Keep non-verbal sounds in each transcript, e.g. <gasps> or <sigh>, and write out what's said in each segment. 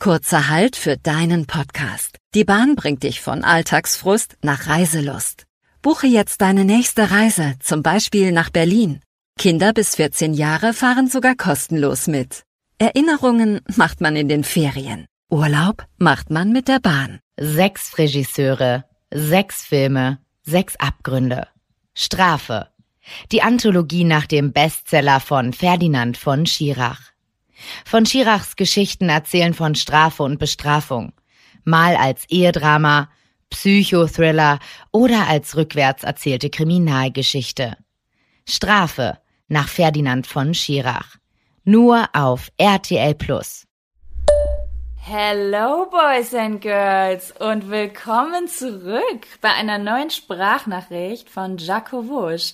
Kurzer Halt für deinen Podcast. Die Bahn bringt dich von Alltagsfrust nach Reiselust. Buche jetzt deine nächste Reise, zum Beispiel nach Berlin. Kinder bis 14 Jahre fahren sogar kostenlos mit. Erinnerungen macht man in den Ferien. Urlaub macht man mit der Bahn. Sechs Regisseure, sechs Filme, sechs Abgründe. Strafe. Die Anthologie nach dem Bestseller von Ferdinand von Schirach. Von Schirachs Geschichten erzählen von Strafe und Bestrafung. Mal als Ehedrama, Psychothriller oder als rückwärts erzählte Kriminalgeschichte. Strafe nach Ferdinand von Schirach. Nur auf RTL Plus. Hello Boys and Girls und willkommen zurück bei einer neuen Sprachnachricht von Jaco Wusch.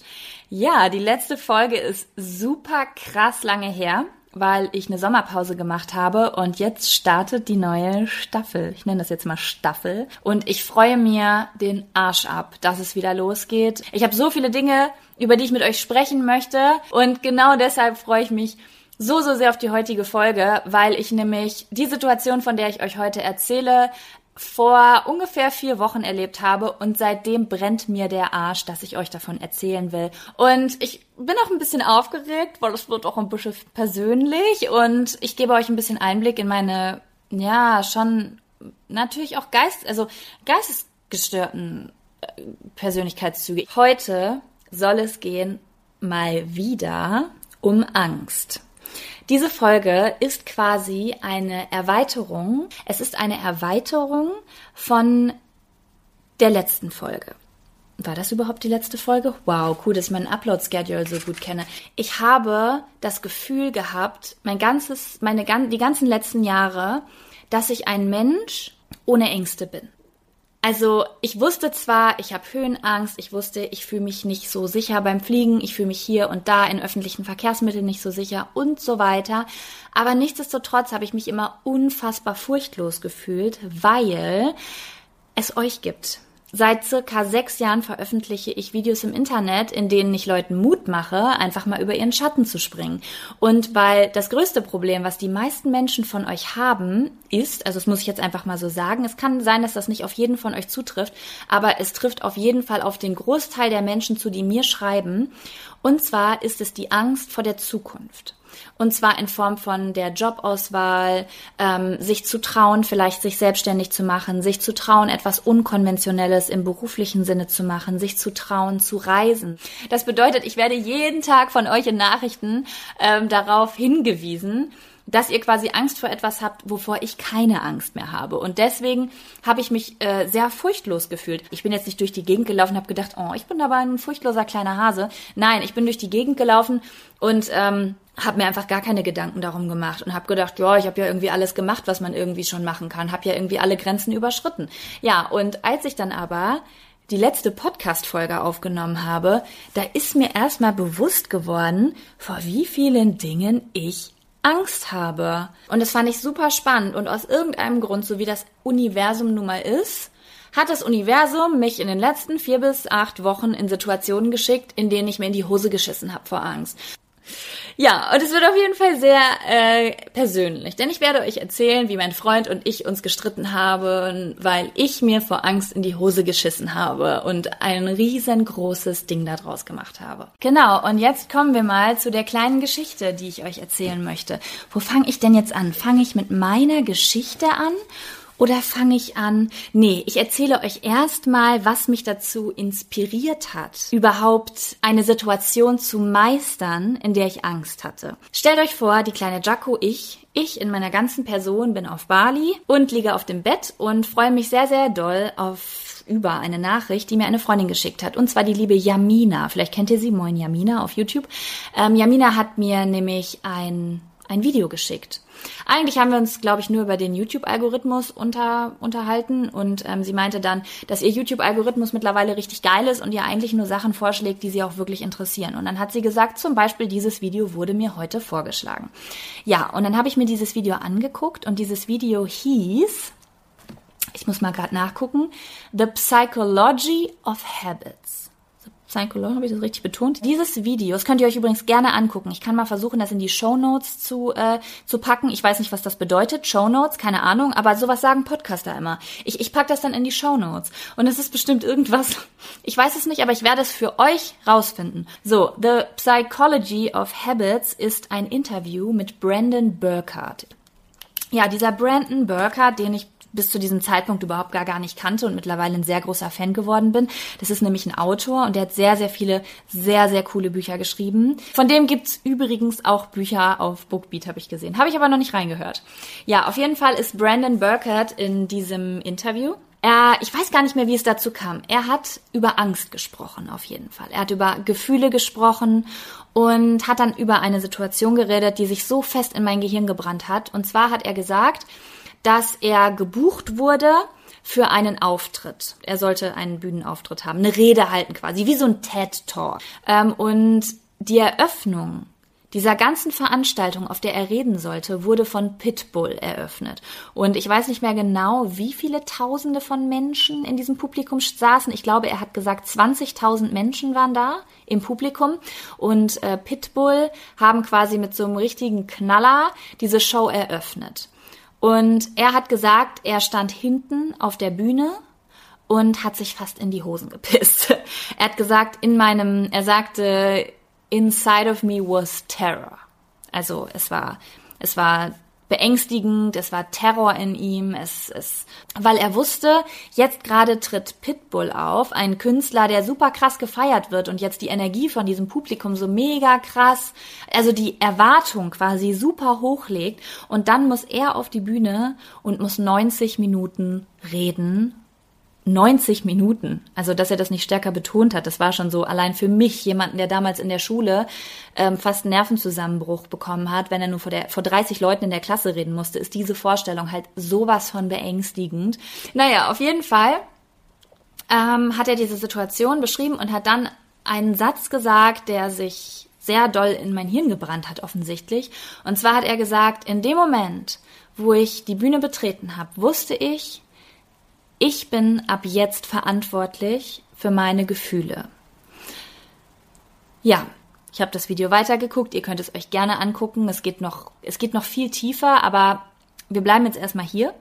Ja, die letzte Folge ist super krass lange her weil ich eine Sommerpause gemacht habe und jetzt startet die neue Staffel. Ich nenne das jetzt mal Staffel und ich freue mir den Arsch ab, dass es wieder losgeht. Ich habe so viele Dinge, über die ich mit euch sprechen möchte und genau deshalb freue ich mich so, so sehr auf die heutige Folge, weil ich nämlich die Situation, von der ich euch heute erzähle, vor ungefähr vier Wochen erlebt habe und seitdem brennt mir der Arsch, dass ich euch davon erzählen will. Und ich bin auch ein bisschen aufgeregt, weil es wird auch ein bisschen persönlich und ich gebe euch ein bisschen Einblick in meine, ja, schon natürlich auch Geist, also geistesgestörten äh, Persönlichkeitszüge. Heute soll es gehen mal wieder um Angst. Diese Folge ist quasi eine Erweiterung. Es ist eine Erweiterung von der letzten Folge. War das überhaupt die letzte Folge? Wow, cool, dass ich meinen Upload-Schedule so gut kenne. Ich habe das Gefühl gehabt, mein ganzes, meine, die ganzen letzten Jahre, dass ich ein Mensch ohne Ängste bin. Also ich wusste zwar, ich habe Höhenangst, ich wusste, ich fühle mich nicht so sicher beim Fliegen, ich fühle mich hier und da in öffentlichen Verkehrsmitteln nicht so sicher und so weiter. Aber nichtsdestotrotz habe ich mich immer unfassbar furchtlos gefühlt, weil es euch gibt. Seit circa sechs Jahren veröffentliche ich Videos im Internet, in denen ich Leuten Mut mache, einfach mal über ihren Schatten zu springen. Und weil das größte Problem, was die meisten Menschen von euch haben, ist, also das muss ich jetzt einfach mal so sagen, es kann sein, dass das nicht auf jeden von euch zutrifft, aber es trifft auf jeden Fall auf den Großteil der Menschen zu, die mir schreiben. Und zwar ist es die Angst vor der Zukunft. Und zwar in Form von der Jobauswahl, ähm, sich zu trauen, vielleicht sich selbstständig zu machen, sich zu trauen, etwas Unkonventionelles im beruflichen Sinne zu machen, sich zu trauen, zu reisen. Das bedeutet, ich werde jeden Tag von euch in Nachrichten ähm, darauf hingewiesen, dass ihr quasi Angst vor etwas habt, wovor ich keine Angst mehr habe. Und deswegen habe ich mich äh, sehr furchtlos gefühlt. Ich bin jetzt nicht durch die Gegend gelaufen und habe gedacht, oh, ich bin aber ein furchtloser kleiner Hase. Nein, ich bin durch die Gegend gelaufen und ähm, habe mir einfach gar keine Gedanken darum gemacht und habe gedacht, ja, ich habe ja irgendwie alles gemacht, was man irgendwie schon machen kann, habe ja irgendwie alle Grenzen überschritten. Ja, und als ich dann aber die letzte Podcast-Folge aufgenommen habe, da ist mir erstmal bewusst geworden, vor wie vielen Dingen ich Angst habe. Und das fand ich super spannend. Und aus irgendeinem Grund, so wie das Universum nun mal ist, hat das Universum mich in den letzten vier bis acht Wochen in Situationen geschickt, in denen ich mir in die Hose geschissen habe vor Angst. Ja, und es wird auf jeden Fall sehr äh, persönlich, denn ich werde euch erzählen, wie mein Freund und ich uns gestritten haben, weil ich mir vor Angst in die Hose geschissen habe und ein riesengroßes Ding daraus gemacht habe. Genau, und jetzt kommen wir mal zu der kleinen Geschichte, die ich euch erzählen möchte. Wo fange ich denn jetzt an? Fange ich mit meiner Geschichte an oder fange ich an? Nee, ich erzähle euch erstmal, was mich dazu inspiriert hat, überhaupt eine Situation zu meistern, in der ich Angst hatte. Stellt euch vor, die kleine Jaco, ich, ich in meiner ganzen Person bin auf Bali und liege auf dem Bett und freue mich sehr, sehr doll auf über eine Nachricht, die mir eine Freundin geschickt hat. Und zwar die liebe Yamina. Vielleicht kennt ihr sie. Moin Yamina auf YouTube. Ähm, Yamina hat mir nämlich ein, ein Video geschickt. Eigentlich haben wir uns, glaube ich, nur über den YouTube-Algorithmus unter, unterhalten und ähm, sie meinte dann, dass ihr YouTube-Algorithmus mittlerweile richtig geil ist und ihr eigentlich nur Sachen vorschlägt, die sie auch wirklich interessieren. Und dann hat sie gesagt, zum Beispiel dieses Video wurde mir heute vorgeschlagen. Ja, und dann habe ich mir dieses Video angeguckt und dieses Video hieß, ich muss mal gerade nachgucken, The Psychology of Habits. Saint Cologne, habe ich das richtig betont? Dieses Video, das könnt ihr euch übrigens gerne angucken. Ich kann mal versuchen, das in die Show Notes zu, äh, zu packen. Ich weiß nicht, was das bedeutet. Show Notes, keine Ahnung, aber sowas sagen Podcaster immer. Ich, ich pack das dann in die Show Notes. Und es ist bestimmt irgendwas, <laughs> ich weiß es nicht, aber ich werde es für euch rausfinden. So, The Psychology of Habits ist ein Interview mit Brandon Burkhardt. Ja, dieser Brandon Burkhardt, den ich bis zu diesem Zeitpunkt überhaupt gar, gar nicht kannte und mittlerweile ein sehr großer Fan geworden bin. Das ist nämlich ein Autor und der hat sehr, sehr viele sehr, sehr coole Bücher geschrieben. Von dem gibt's übrigens auch Bücher auf Bookbeat, habe ich gesehen. Habe ich aber noch nicht reingehört. Ja, auf jeden Fall ist Brandon Burkhardt in diesem Interview. Er, ich weiß gar nicht mehr, wie es dazu kam. Er hat über Angst gesprochen, auf jeden Fall. Er hat über Gefühle gesprochen und hat dann über eine Situation geredet, die sich so fest in mein Gehirn gebrannt hat. Und zwar hat er gesagt, dass er gebucht wurde für einen Auftritt. Er sollte einen Bühnenauftritt haben, eine Rede halten quasi, wie so ein TED Talk. Ähm, und die Eröffnung dieser ganzen Veranstaltung, auf der er reden sollte, wurde von Pitbull eröffnet. Und ich weiß nicht mehr genau, wie viele Tausende von Menschen in diesem Publikum saßen. Ich glaube, er hat gesagt, 20.000 Menschen waren da im Publikum. Und äh, Pitbull haben quasi mit so einem richtigen Knaller diese Show eröffnet. Und er hat gesagt, er stand hinten auf der Bühne und hat sich fast in die Hosen gepisst. <laughs> er hat gesagt, in meinem, er sagte, inside of me was terror. Also es war, es war beängstigend, es war Terror in ihm, es, es, weil er wusste, jetzt gerade tritt Pitbull auf, ein Künstler, der super krass gefeiert wird und jetzt die Energie von diesem Publikum so mega krass, also die Erwartung quasi super hochlegt und dann muss er auf die Bühne und muss 90 Minuten reden 90 Minuten. Also, dass er das nicht stärker betont hat, das war schon so allein für mich, jemanden, der damals in der Schule ähm, fast einen Nervenzusammenbruch bekommen hat, wenn er nur vor, der, vor 30 Leuten in der Klasse reden musste, ist diese Vorstellung halt sowas von beängstigend. Naja, auf jeden Fall ähm, hat er diese Situation beschrieben und hat dann einen Satz gesagt, der sich sehr doll in mein Hirn gebrannt hat, offensichtlich. Und zwar hat er gesagt, in dem Moment, wo ich die Bühne betreten habe, wusste ich, ich bin ab jetzt verantwortlich für meine Gefühle. Ja, ich habe das Video weitergeguckt, ihr könnt es euch gerne angucken. Es geht noch, es geht noch viel tiefer, aber wir bleiben jetzt erstmal hier.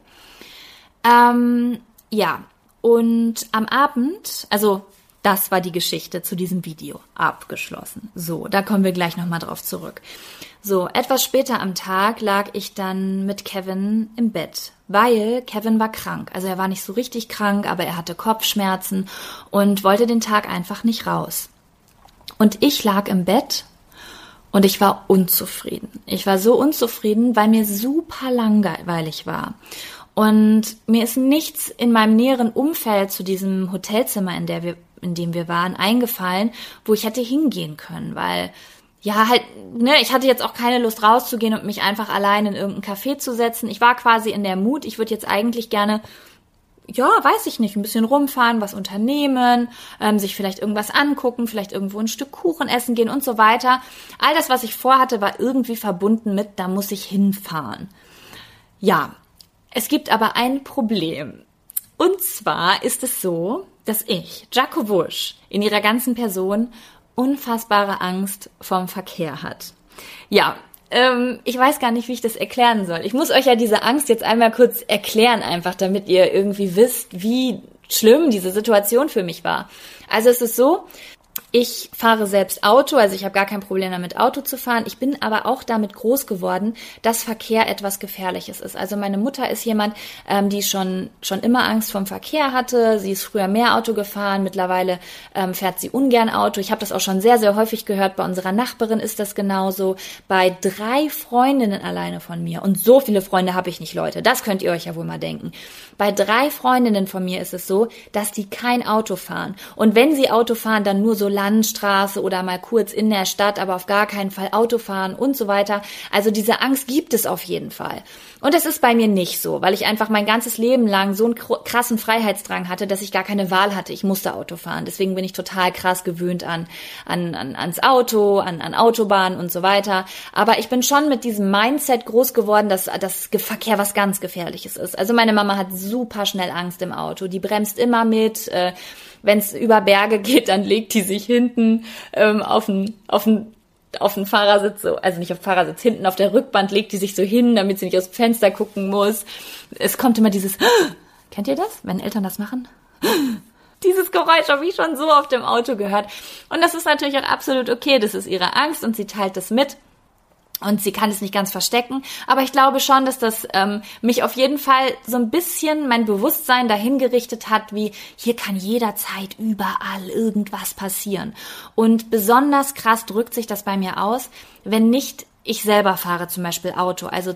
Ähm, ja, und am Abend, also das war die Geschichte zu diesem Video abgeschlossen. So, da kommen wir gleich nochmal drauf zurück. So, etwas später am Tag lag ich dann mit Kevin im Bett, weil Kevin war krank. Also er war nicht so richtig krank, aber er hatte Kopfschmerzen und wollte den Tag einfach nicht raus. Und ich lag im Bett und ich war unzufrieden. Ich war so unzufrieden, weil mir super langweilig war. Und mir ist nichts in meinem näheren Umfeld zu diesem Hotelzimmer, in, der wir, in dem wir waren, eingefallen, wo ich hätte hingehen können, weil ja, halt, ne, ich hatte jetzt auch keine Lust rauszugehen und mich einfach allein in irgendein Café zu setzen. Ich war quasi in der Mut, ich würde jetzt eigentlich gerne, ja, weiß ich nicht, ein bisschen rumfahren, was unternehmen, ähm, sich vielleicht irgendwas angucken, vielleicht irgendwo ein Stück Kuchen essen gehen und so weiter. All das, was ich vorhatte, war irgendwie verbunden mit, da muss ich hinfahren. Ja, es gibt aber ein Problem. Und zwar ist es so, dass ich, Jaco Wusch, in ihrer ganzen Person unfassbare Angst vom Verkehr hat. Ja, ähm, ich weiß gar nicht, wie ich das erklären soll. Ich muss euch ja diese Angst jetzt einmal kurz erklären, einfach damit ihr irgendwie wisst, wie schlimm diese Situation für mich war. Also es ist so, ich fahre selbst Auto, also ich habe gar kein Problem damit, Auto zu fahren. Ich bin aber auch damit groß geworden, dass Verkehr etwas Gefährliches ist. Also meine Mutter ist jemand, ähm, die schon, schon immer Angst vom Verkehr hatte. Sie ist früher mehr Auto gefahren, mittlerweile ähm, fährt sie ungern Auto. Ich habe das auch schon sehr, sehr häufig gehört. Bei unserer Nachbarin ist das genauso. Bei drei Freundinnen alleine von mir. Und so viele Freunde habe ich nicht, Leute. Das könnt ihr euch ja wohl mal denken. Bei drei Freundinnen von mir ist es so, dass die kein Auto fahren. Und wenn sie Auto fahren, dann nur so Landstraße oder mal kurz in der Stadt, aber auf gar keinen Fall Auto fahren und so weiter. Also diese Angst gibt es auf jeden Fall. Und das ist bei mir nicht so, weil ich einfach mein ganzes Leben lang so einen krassen Freiheitsdrang hatte, dass ich gar keine Wahl hatte. Ich musste Auto fahren. Deswegen bin ich total krass gewöhnt an, an, an ans Auto, an, an Autobahnen und so weiter. Aber ich bin schon mit diesem Mindset groß geworden, dass das Verkehr was ganz Gefährliches ist. Also meine Mama hat super schnell Angst im Auto. Die bremst immer mit. Äh, wenn es über Berge geht, dann legt die sich hinten ähm, auf den auf auf den Fahrersitz, so, also nicht auf den Fahrersitz, hinten auf der Rückband legt die sich so hin, damit sie nicht aus dem Fenster gucken muss. Es kommt immer dieses, <gasps> kennt ihr das, wenn Eltern das machen? <gasps> Dieses Geräusch habe ich schon so auf dem Auto gehört. Und das ist natürlich auch absolut okay. Das ist ihre Angst und sie teilt das mit. Und sie kann es nicht ganz verstecken. Aber ich glaube schon, dass das ähm, mich auf jeden Fall so ein bisschen mein Bewusstsein dahin gerichtet hat, wie hier kann jederzeit überall irgendwas passieren. Und besonders krass drückt sich das bei mir aus, wenn nicht ich selber fahre zum Beispiel Auto, also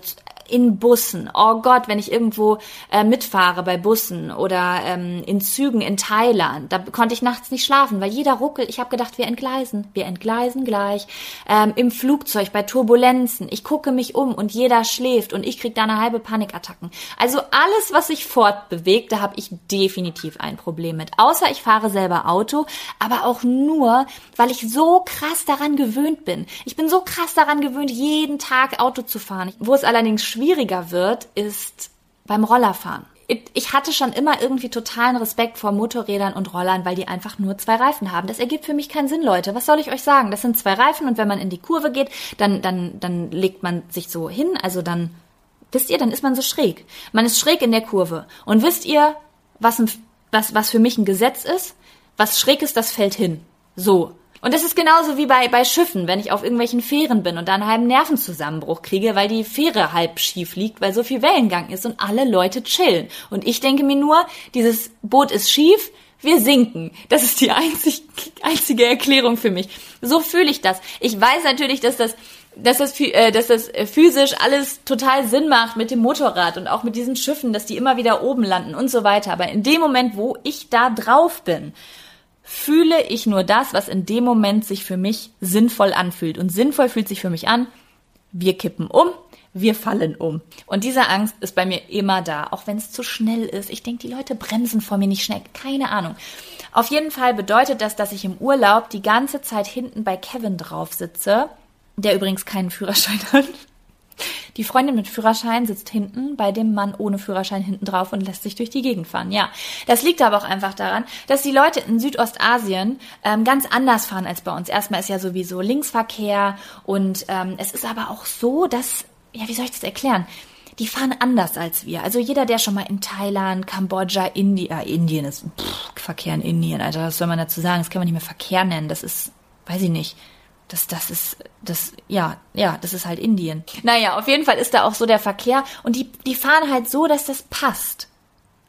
in Bussen. Oh Gott, wenn ich irgendwo äh, mitfahre bei Bussen oder ähm, in Zügen in Thailand, da konnte ich nachts nicht schlafen, weil jeder ruckelt. Ich habe gedacht, wir entgleisen, wir entgleisen gleich. Ähm, Im Flugzeug bei Turbulenzen, ich gucke mich um und jeder schläft und ich krieg da eine halbe Panikattacken. Also alles, was sich fortbewegt, da habe ich definitiv ein Problem mit. Außer ich fahre selber Auto, aber auch nur, weil ich so krass daran gewöhnt bin. Ich bin so krass daran gewöhnt, jeden Tag Auto zu fahren. Wo es allerdings schwieriger wird, ist beim Rollerfahren. Ich hatte schon immer irgendwie totalen Respekt vor Motorrädern und Rollern, weil die einfach nur zwei Reifen haben. Das ergibt für mich keinen Sinn, Leute. Was soll ich euch sagen? Das sind zwei Reifen und wenn man in die Kurve geht, dann, dann, dann legt man sich so hin. Also dann, wisst ihr, dann ist man so schräg. Man ist schräg in der Kurve. Und wisst ihr, was, ein, was, was für mich ein Gesetz ist? Was schräg ist, das fällt hin. So. Und das ist genauso wie bei, bei Schiffen, wenn ich auf irgendwelchen Fähren bin und da einen halben Nervenzusammenbruch kriege, weil die Fähre halb schief liegt, weil so viel Wellengang ist und alle Leute chillen. Und ich denke mir nur, dieses Boot ist schief, wir sinken. Das ist die einzig, einzige Erklärung für mich. So fühle ich das. Ich weiß natürlich, dass das dass das, äh, dass das physisch alles total Sinn macht mit dem Motorrad und auch mit diesen Schiffen, dass die immer wieder oben landen und so weiter. Aber in dem Moment, wo ich da drauf bin fühle ich nur das, was in dem Moment sich für mich sinnvoll anfühlt. Und sinnvoll fühlt sich für mich an, wir kippen um, wir fallen um. Und diese Angst ist bei mir immer da, auch wenn es zu schnell ist. Ich denke, die Leute bremsen vor mir nicht schnell. Keine Ahnung. Auf jeden Fall bedeutet das, dass ich im Urlaub die ganze Zeit hinten bei Kevin drauf sitze, der übrigens keinen Führerschein <laughs> hat. Die Freundin mit Führerschein sitzt hinten bei dem Mann ohne Führerschein hinten drauf und lässt sich durch die Gegend fahren. Ja, das liegt aber auch einfach daran, dass die Leute in Südostasien ähm, ganz anders fahren als bei uns. Erstmal ist ja sowieso Linksverkehr und ähm, es ist aber auch so, dass, ja, wie soll ich das erklären? die fahren anders als wir. Also jeder, der schon mal in Thailand, Kambodscha, Indien, äh, Indien ist pff, Verkehr in Indien, Alter, was soll man dazu sagen? Das kann man nicht mehr Verkehr nennen. Das ist, weiß ich nicht das, das ist, das, ja, ja, das ist halt Indien. Naja, auf jeden Fall ist da auch so der Verkehr und die, die fahren halt so, dass das passt.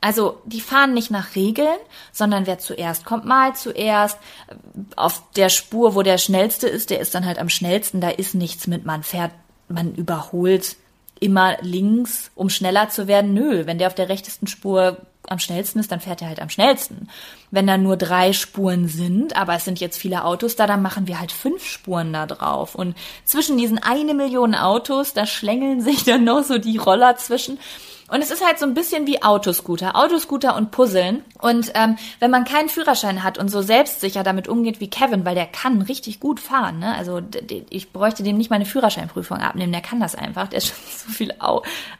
Also, die fahren nicht nach Regeln, sondern wer zuerst kommt, mal zuerst. Auf der Spur, wo der schnellste ist, der ist dann halt am schnellsten. Da ist nichts mit, man fährt, man überholt immer links, um schneller zu werden. Nö, wenn der auf der rechtesten Spur am schnellsten ist, dann fährt er halt am schnellsten. Wenn da nur drei Spuren sind, aber es sind jetzt viele Autos da, dann machen wir halt fünf Spuren da drauf. Und zwischen diesen eine Million Autos, da schlängeln sich dann noch so die Roller zwischen. Und es ist halt so ein bisschen wie Autoscooter, Autoscooter und Puzzeln. Und ähm, wenn man keinen Führerschein hat und so selbstsicher damit umgeht wie Kevin, weil der kann richtig gut fahren, ne? Also ich bräuchte dem nicht meine Führerscheinprüfung abnehmen, der kann das einfach. Der ist schon <laughs> so viel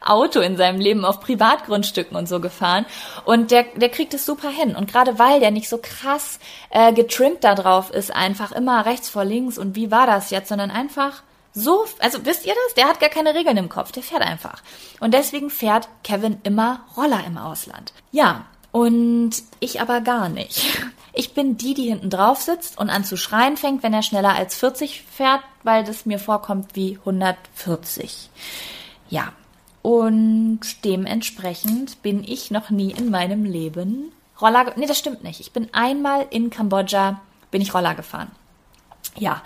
Auto in seinem Leben auf Privatgrundstücken und so gefahren. Und der, der kriegt es super hin. Und gerade weil der nicht so krass äh, getrimmt da drauf ist, einfach immer rechts vor links und wie war das jetzt, sondern einfach so, also wisst ihr das? Der hat gar keine Regeln im Kopf, der fährt einfach. Und deswegen fährt Kevin immer Roller im Ausland. Ja, und ich aber gar nicht. Ich bin die, die hinten drauf sitzt und an zu schreien fängt, wenn er schneller als 40 fährt, weil das mir vorkommt wie 140. Ja, und dementsprechend bin ich noch nie in meinem Leben Roller. Nee, das stimmt nicht. Ich bin einmal in Kambodscha, bin ich Roller gefahren. Ja.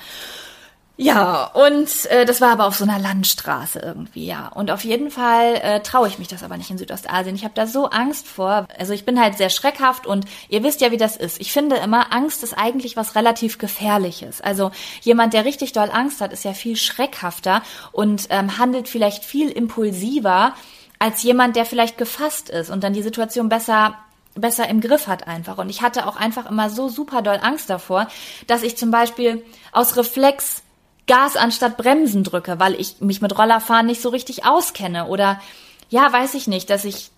Ja, und äh, das war aber auf so einer Landstraße irgendwie, ja. Und auf jeden Fall äh, traue ich mich das aber nicht in Südostasien. Ich habe da so Angst vor. Also ich bin halt sehr schreckhaft und ihr wisst ja, wie das ist. Ich finde immer, Angst ist eigentlich was relativ Gefährliches. Also jemand, der richtig doll Angst hat, ist ja viel schreckhafter und ähm, handelt vielleicht viel impulsiver als jemand, der vielleicht gefasst ist und dann die Situation besser besser im Griff hat einfach. Und ich hatte auch einfach immer so super doll Angst davor, dass ich zum Beispiel aus Reflex Gas anstatt Bremsen drücke, weil ich mich mit Rollerfahren nicht so richtig auskenne oder ja, weiß ich nicht, dass ich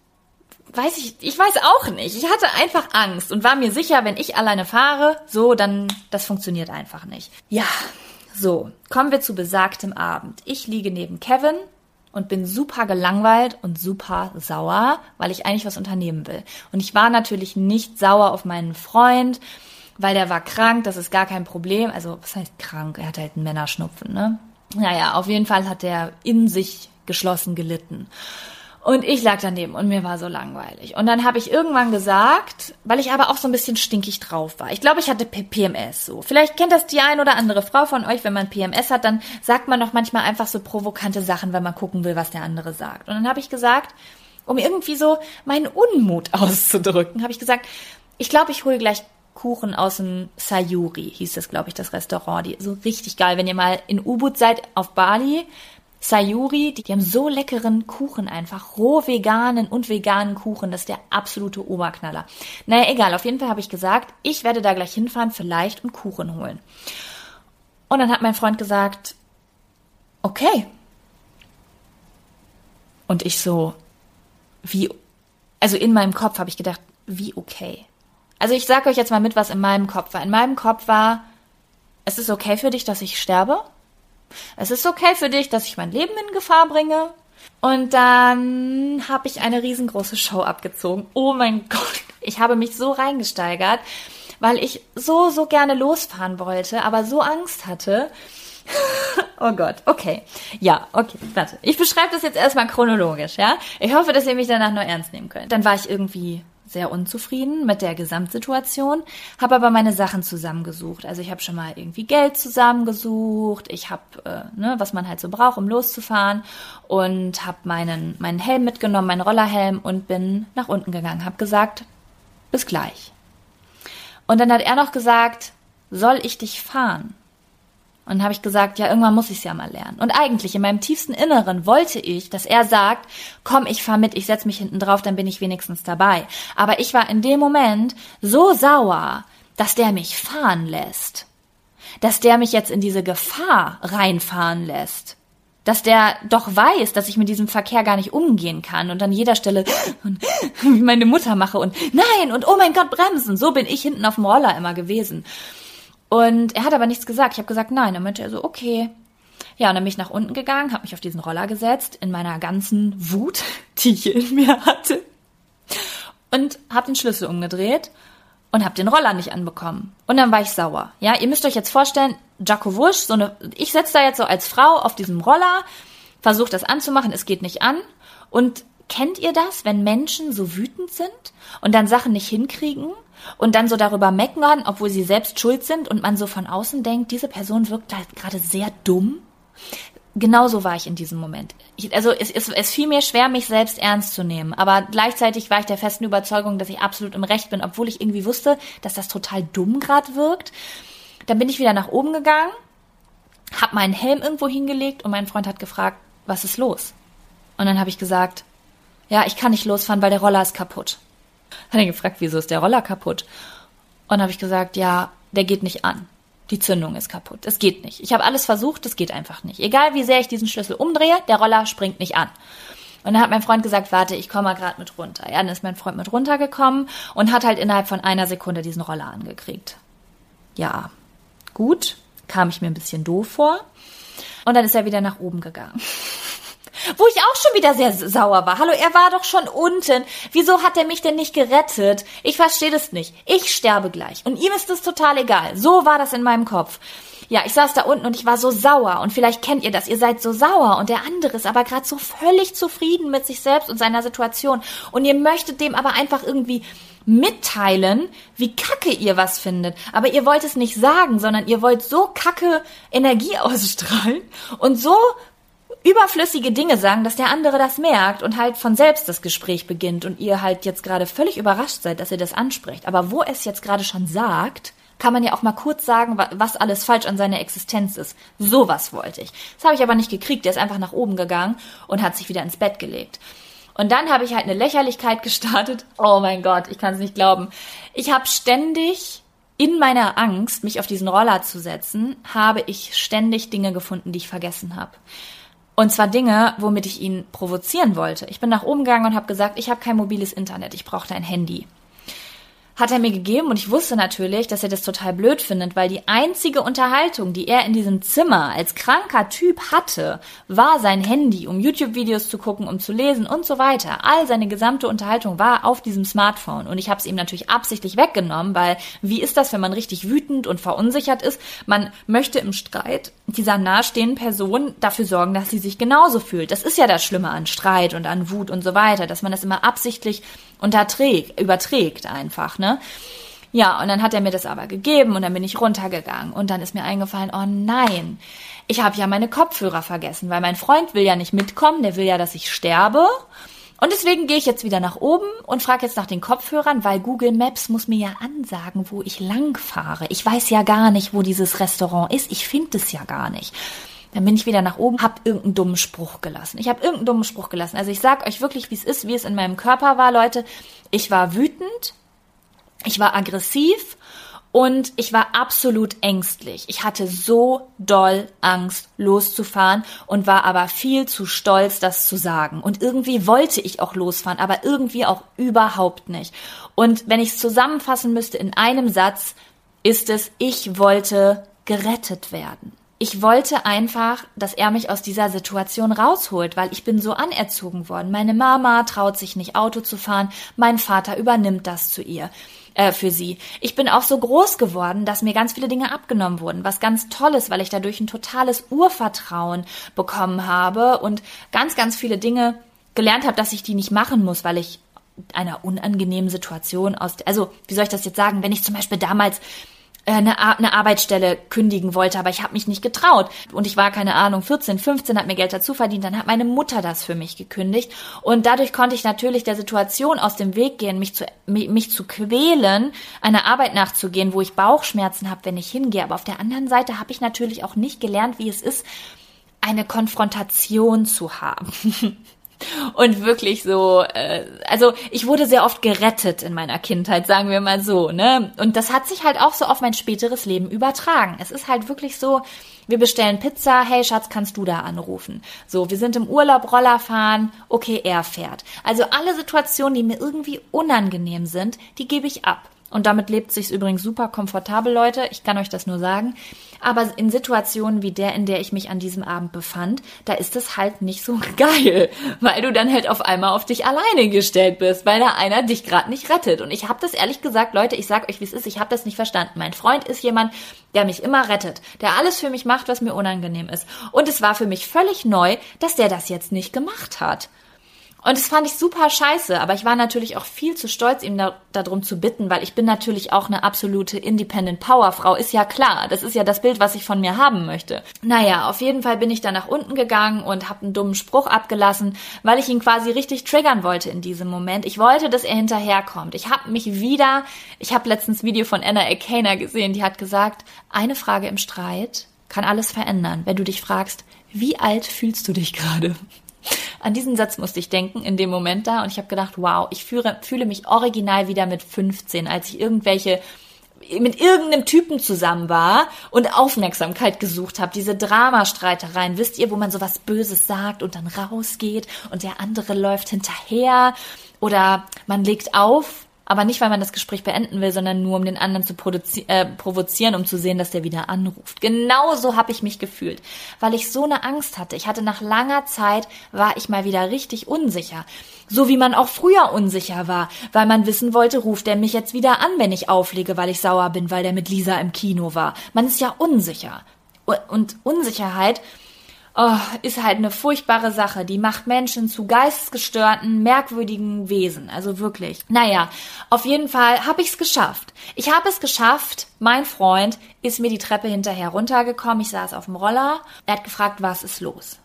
weiß ich, ich weiß auch nicht. Ich hatte einfach Angst und war mir sicher, wenn ich alleine fahre, so, dann, das funktioniert einfach nicht. Ja, so, kommen wir zu besagtem Abend. Ich liege neben Kevin und bin super gelangweilt und super sauer, weil ich eigentlich was unternehmen will. Und ich war natürlich nicht sauer auf meinen Freund, weil der war krank, das ist gar kein Problem. Also, was heißt krank? Er hat halt einen Männerschnupfen, ne? Naja, auf jeden Fall hat er in sich geschlossen gelitten. Und ich lag daneben und mir war so langweilig. Und dann habe ich irgendwann gesagt, weil ich aber auch so ein bisschen stinkig drauf war. Ich glaube, ich hatte PMS so. Vielleicht kennt das die ein oder andere Frau von euch, wenn man PMS hat, dann sagt man doch manchmal einfach so provokante Sachen, wenn man gucken will, was der andere sagt. Und dann habe ich gesagt, um irgendwie so meinen Unmut <laughs> auszudrücken, habe ich gesagt, ich glaube, ich hole gleich Kuchen aus dem Sayuri, hieß das, glaube ich, das Restaurant. Die, so richtig geil. Wenn ihr mal in Ubud seid auf Bali, Sayuri, die, die haben so leckeren Kuchen einfach, roh veganen und veganen Kuchen, das ist der absolute Oberknaller. Naja, egal, auf jeden Fall habe ich gesagt, ich werde da gleich hinfahren, vielleicht und Kuchen holen. Und dann hat mein Freund gesagt, okay. Und ich so, wie, also in meinem Kopf habe ich gedacht, wie okay. Also ich sage euch jetzt mal mit, was in meinem Kopf war. In meinem Kopf war, es ist okay für dich, dass ich sterbe. Es ist okay für dich, dass ich mein Leben in Gefahr bringe. Und dann habe ich eine riesengroße Show abgezogen. Oh mein <laughs> Gott, ich habe mich so reingesteigert, weil ich so, so gerne losfahren wollte, aber so Angst hatte. <laughs> oh Gott, okay. Ja, okay, warte. Ich beschreibe das jetzt erstmal chronologisch, ja? Ich hoffe, dass ihr mich danach nur ernst nehmen könnt. Dann war ich irgendwie sehr unzufrieden mit der Gesamtsituation, habe aber meine Sachen zusammengesucht. Also ich habe schon mal irgendwie Geld zusammengesucht, ich habe, äh, ne, was man halt so braucht, um loszufahren und habe meinen, meinen Helm mitgenommen, meinen Rollerhelm und bin nach unten gegangen, habe gesagt, bis gleich. Und dann hat er noch gesagt, soll ich dich fahren? Und habe ich gesagt, ja, irgendwann muss ich es ja mal lernen. Und eigentlich in meinem tiefsten Inneren wollte ich, dass er sagt, komm, ich fahr mit, ich setz mich hinten drauf, dann bin ich wenigstens dabei. Aber ich war in dem Moment so sauer, dass der mich fahren lässt. Dass der mich jetzt in diese Gefahr reinfahren lässt. Dass der doch weiß, dass ich mit diesem Verkehr gar nicht umgehen kann und an jeder Stelle <gasps> wie meine Mutter mache und nein und oh mein Gott, bremsen. So bin ich hinten auf dem Roller immer gewesen. Und er hat aber nichts gesagt. Ich habe gesagt, nein. Dann meinte er so, okay. Ja, und dann bin ich nach unten gegangen, habe mich auf diesen Roller gesetzt, in meiner ganzen Wut, <laughs> die ich in mir hatte, und habe den Schlüssel umgedreht und habe den Roller nicht anbekommen. Und dann war ich sauer. Ja, ihr müsst euch jetzt vorstellen, Jaco Wusch, so eine, ich sitze da jetzt so als Frau auf diesem Roller, versuche das anzumachen, es geht nicht an. Und kennt ihr das, wenn Menschen so wütend sind und dann Sachen nicht hinkriegen und dann so darüber meckern, obwohl sie selbst schuld sind und man so von außen denkt, diese Person wirkt halt gerade sehr dumm. Genauso war ich in diesem Moment. Ich, also es, es, es fiel mir schwer, mich selbst ernst zu nehmen, aber gleichzeitig war ich der festen Überzeugung, dass ich absolut im Recht bin, obwohl ich irgendwie wusste, dass das total dumm gerade wirkt. Dann bin ich wieder nach oben gegangen, hab meinen Helm irgendwo hingelegt und mein Freund hat gefragt, was ist los? Und dann habe ich gesagt, ja, ich kann nicht losfahren, weil der Roller ist kaputt. Hat er gefragt, wieso ist der Roller kaputt? Und habe ich gesagt, ja, der geht nicht an. Die Zündung ist kaputt. Es geht nicht. Ich habe alles versucht, es geht einfach nicht. Egal wie sehr ich diesen Schlüssel umdrehe, der Roller springt nicht an. Und dann hat mein Freund gesagt, warte, ich komme mal gerade mit runter. Ja, dann ist mein Freund mit runtergekommen und hat halt innerhalb von einer Sekunde diesen Roller angekriegt. Ja, gut, kam ich mir ein bisschen doof vor. Und dann ist er wieder nach oben gegangen. <laughs> Wo ich auch schon wieder sehr sauer war. Hallo, er war doch schon unten. Wieso hat er mich denn nicht gerettet? Ich verstehe das nicht. Ich sterbe gleich. Und ihm ist es total egal. So war das in meinem Kopf. Ja, ich saß da unten und ich war so sauer. Und vielleicht kennt ihr das. Ihr seid so sauer und der andere ist aber gerade so völlig zufrieden mit sich selbst und seiner Situation. Und ihr möchtet dem aber einfach irgendwie mitteilen, wie kacke ihr was findet. Aber ihr wollt es nicht sagen, sondern ihr wollt so kacke Energie <laughs> ausstrahlen und so überflüssige Dinge sagen, dass der andere das merkt und halt von selbst das Gespräch beginnt und ihr halt jetzt gerade völlig überrascht seid, dass ihr das anspricht. Aber wo es jetzt gerade schon sagt, kann man ja auch mal kurz sagen, was alles falsch an seiner Existenz ist. Sowas wollte ich. Das habe ich aber nicht gekriegt. Der ist einfach nach oben gegangen und hat sich wieder ins Bett gelegt. Und dann habe ich halt eine Lächerlichkeit <laughs> gestartet. Oh mein Gott, ich kann es nicht glauben. Ich habe ständig in meiner Angst, mich auf diesen Roller zu setzen, habe ich ständig Dinge gefunden, die ich vergessen habe. Und zwar Dinge, womit ich ihn provozieren wollte. Ich bin nach oben gegangen und habe gesagt, ich habe kein mobiles Internet, ich brauche dein Handy hat er mir gegeben und ich wusste natürlich, dass er das total blöd findet, weil die einzige Unterhaltung, die er in diesem Zimmer als kranker Typ hatte, war sein Handy, um YouTube-Videos zu gucken, um zu lesen und so weiter. All seine gesamte Unterhaltung war auf diesem Smartphone und ich habe es ihm natürlich absichtlich weggenommen, weil wie ist das, wenn man richtig wütend und verunsichert ist? Man möchte im Streit dieser nahestehenden Person dafür sorgen, dass sie sich genauso fühlt. Das ist ja das Schlimme an Streit und an Wut und so weiter, dass man das immer absichtlich unterträgt, überträgt einfach, ne? Ja, und dann hat er mir das aber gegeben und dann bin ich runtergegangen und dann ist mir eingefallen, oh nein, ich habe ja meine Kopfhörer vergessen, weil mein Freund will ja nicht mitkommen, der will ja, dass ich sterbe. Und deswegen gehe ich jetzt wieder nach oben und frage jetzt nach den Kopfhörern, weil Google Maps muss mir ja ansagen, wo ich lang fahre. Ich weiß ja gar nicht, wo dieses Restaurant ist. Ich finde es ja gar nicht. Dann bin ich wieder nach oben, hab irgendeinen dummen Spruch gelassen. Ich habe irgendeinen dummen Spruch gelassen. Also ich sag euch wirklich, wie es ist, wie es in meinem Körper war, Leute. Ich war wütend, ich war aggressiv und ich war absolut ängstlich. Ich hatte so doll Angst, loszufahren und war aber viel zu stolz, das zu sagen. Und irgendwie wollte ich auch losfahren, aber irgendwie auch überhaupt nicht. Und wenn ich es zusammenfassen müsste in einem Satz, ist es, ich wollte gerettet werden ich wollte einfach, dass er mich aus dieser Situation rausholt, weil ich bin so anerzogen worden. Meine Mama traut sich nicht Auto zu fahren, mein Vater übernimmt das zu ihr äh, für sie. Ich bin auch so groß geworden, dass mir ganz viele Dinge abgenommen wurden, was ganz toll ist, weil ich dadurch ein totales Urvertrauen bekommen habe und ganz, ganz viele Dinge gelernt habe, dass ich die nicht machen muss, weil ich einer unangenehmen Situation aus, also wie soll ich das jetzt sagen, wenn ich zum Beispiel damals äh, eine, eine Arbeitsstelle kündigen wollte, aber ich habe mich nicht getraut. Und ich war, keine Ahnung, 14, 15, habe mir Geld dazu verdient, dann hat meine Mutter das für mich gekündigt. Und dadurch konnte ich natürlich der Situation aus dem Weg gehen, mich zu, mich zu quälen, einer Arbeit nachzugehen, wo ich Bauchschmerzen habe, wenn ich hingehe. Aber auf der anderen Seite habe ich natürlich auch nicht gelernt, wie es ist, eine Konfrontation zu haben. <laughs> und wirklich so, äh, also ich wurde sehr oft gerettet in meiner Kindheit, sagen wir mal so, ne? Und das hat sich halt auch so auf mein späteres Leben übertragen. Es ist halt wirklich so, wir bestellen Pizza, hey Schatz, kannst du da anrufen? So, wir sind im Urlaub, Roller fahren, okay, er fährt. Also alle Situationen, die mir irgendwie unangenehm sind, die gebe ich ab. Und damit lebt sich's übrigens super komfortabel, Leute. Ich kann euch das nur sagen. Aber in Situationen wie der, in der ich mich an diesem Abend befand, da ist es halt nicht so <laughs> geil, weil du dann halt auf einmal auf dich alleine gestellt bist, weil da einer dich gerade nicht rettet. Und ich habe das ehrlich gesagt, Leute, ich sag euch, wie es ist, ich habe das nicht verstanden. Mein Freund ist jemand, der mich immer rettet, der alles für mich macht, was mir unangenehm ist. Und es war für mich völlig neu, dass der das jetzt nicht gemacht hat. Und das fand ich super scheiße, aber ich war natürlich auch viel zu stolz, ihm da, darum zu bitten, weil ich bin natürlich auch eine absolute Independent Power Frau, ist ja klar. Das ist ja das Bild, was ich von mir haben möchte. Naja, auf jeden Fall bin ich dann nach unten gegangen und habe einen dummen Spruch abgelassen, weil ich ihn quasi richtig triggern wollte in diesem Moment. Ich wollte, dass er hinterherkommt. Ich habe mich wieder, ich habe letztens Video von Anna Akaner gesehen, die hat gesagt, eine Frage im Streit kann alles verändern, wenn du dich fragst, wie alt fühlst du dich gerade? An diesen Satz musste ich denken in dem Moment da und ich habe gedacht, wow, ich fühle, fühle mich original wieder mit 15, als ich irgendwelche mit irgendeinem Typen zusammen war und Aufmerksamkeit gesucht habe. Diese Dramastreitereien, wisst ihr, wo man sowas Böses sagt und dann rausgeht und der andere läuft hinterher oder man legt auf aber nicht, weil man das Gespräch beenden will, sondern nur, um den anderen zu äh, provozieren, um zu sehen, dass der wieder anruft. Genauso habe ich mich gefühlt, weil ich so eine Angst hatte. Ich hatte nach langer Zeit, war ich mal wieder richtig unsicher. So wie man auch früher unsicher war, weil man wissen wollte, ruft er mich jetzt wieder an, wenn ich auflege, weil ich sauer bin, weil der mit Lisa im Kino war. Man ist ja unsicher. Und Unsicherheit oh, ist halt eine furchtbare Sache. Die macht Menschen zu geistesgestörten, merkwürdigen Wesen. Also wirklich. Naja, auf jeden Fall habe ich es geschafft. Ich habe es geschafft. Mein Freund ist mir die Treppe hinterher runtergekommen. Ich saß auf dem Roller. Er hat gefragt, was ist los?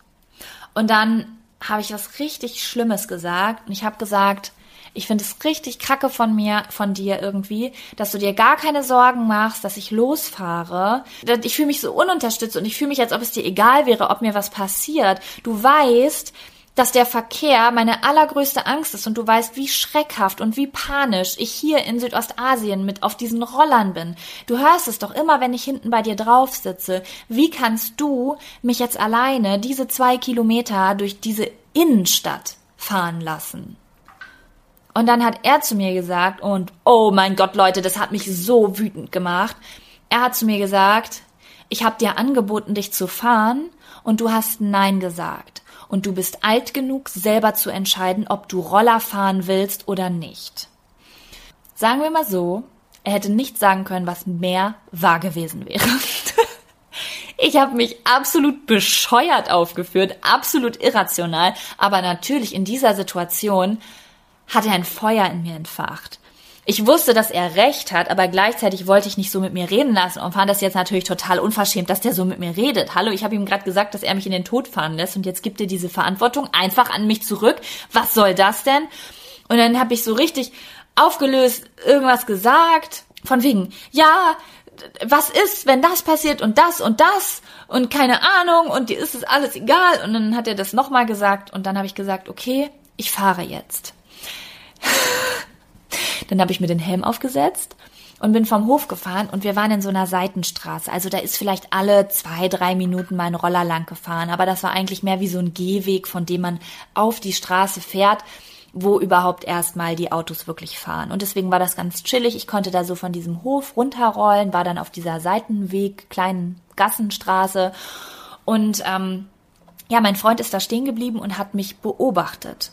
Und dann habe ich was richtig Schlimmes gesagt. Und ich habe gesagt, ich finde es richtig kacke von mir, von dir irgendwie, dass du dir gar keine Sorgen machst, dass ich losfahre. Ich fühle mich so ununterstützt und ich fühle mich, als ob es dir egal wäre, ob mir was passiert. Du weißt, dass der Verkehr meine allergrößte Angst ist und du weißt, wie schreckhaft und wie panisch ich hier in Südostasien mit auf diesen Rollern bin. Du hörst es doch immer, wenn ich hinten bei dir drauf sitze. Wie kannst du mich jetzt alleine diese zwei Kilometer durch diese Innenstadt fahren lassen? Und dann hat er zu mir gesagt, und oh mein Gott, Leute, das hat mich so wütend gemacht. Er hat zu mir gesagt, ich habe dir angeboten, dich zu fahren, und du hast Nein gesagt und du bist alt genug, selber zu entscheiden, ob du Roller fahren willst oder nicht. Sagen wir mal so, er hätte nicht sagen können, was mehr wahr gewesen wäre. <laughs> Ich habe mich absolut bescheuert aufgeführt, absolut irrational, aber natürlich in dieser Situation hat er ein Feuer in mir entfacht. Ich wusste, dass er recht hat, aber gleichzeitig wollte ich nicht so mit mir reden lassen und fand das jetzt natürlich total unverschämt, dass der so mit mir redet. Hallo, ich habe ihm gerade gesagt, dass er mich in den Tod fahren lässt und jetzt gibt er diese Verantwortung einfach an mich zurück. Was soll das denn? Und dann habe ich so richtig aufgelöst irgendwas gesagt, von wegen, ja, was ist, wenn das passiert und das und das und keine Ahnung und dir ist es alles egal. Und dann hat er das nochmal gesagt und dann habe ich gesagt, okay, ich fahre jetzt. <laughs> Dann habe ich mir den Helm aufgesetzt und bin vom Hof gefahren und wir waren in so einer Seitenstraße. Also da ist vielleicht alle zwei, drei Minuten mein Roller lang gefahren, aber das war eigentlich mehr wie so ein Gehweg, von dem man auf die Straße fährt, wo überhaupt erstmal die Autos wirklich fahren. Und deswegen war das ganz chillig. Ich konnte da so von diesem Hof runterrollen, war dann auf dieser Seitenweg, kleinen Gassenstraße und ähm, ja, mein Freund ist da stehen geblieben und hat mich beobachtet.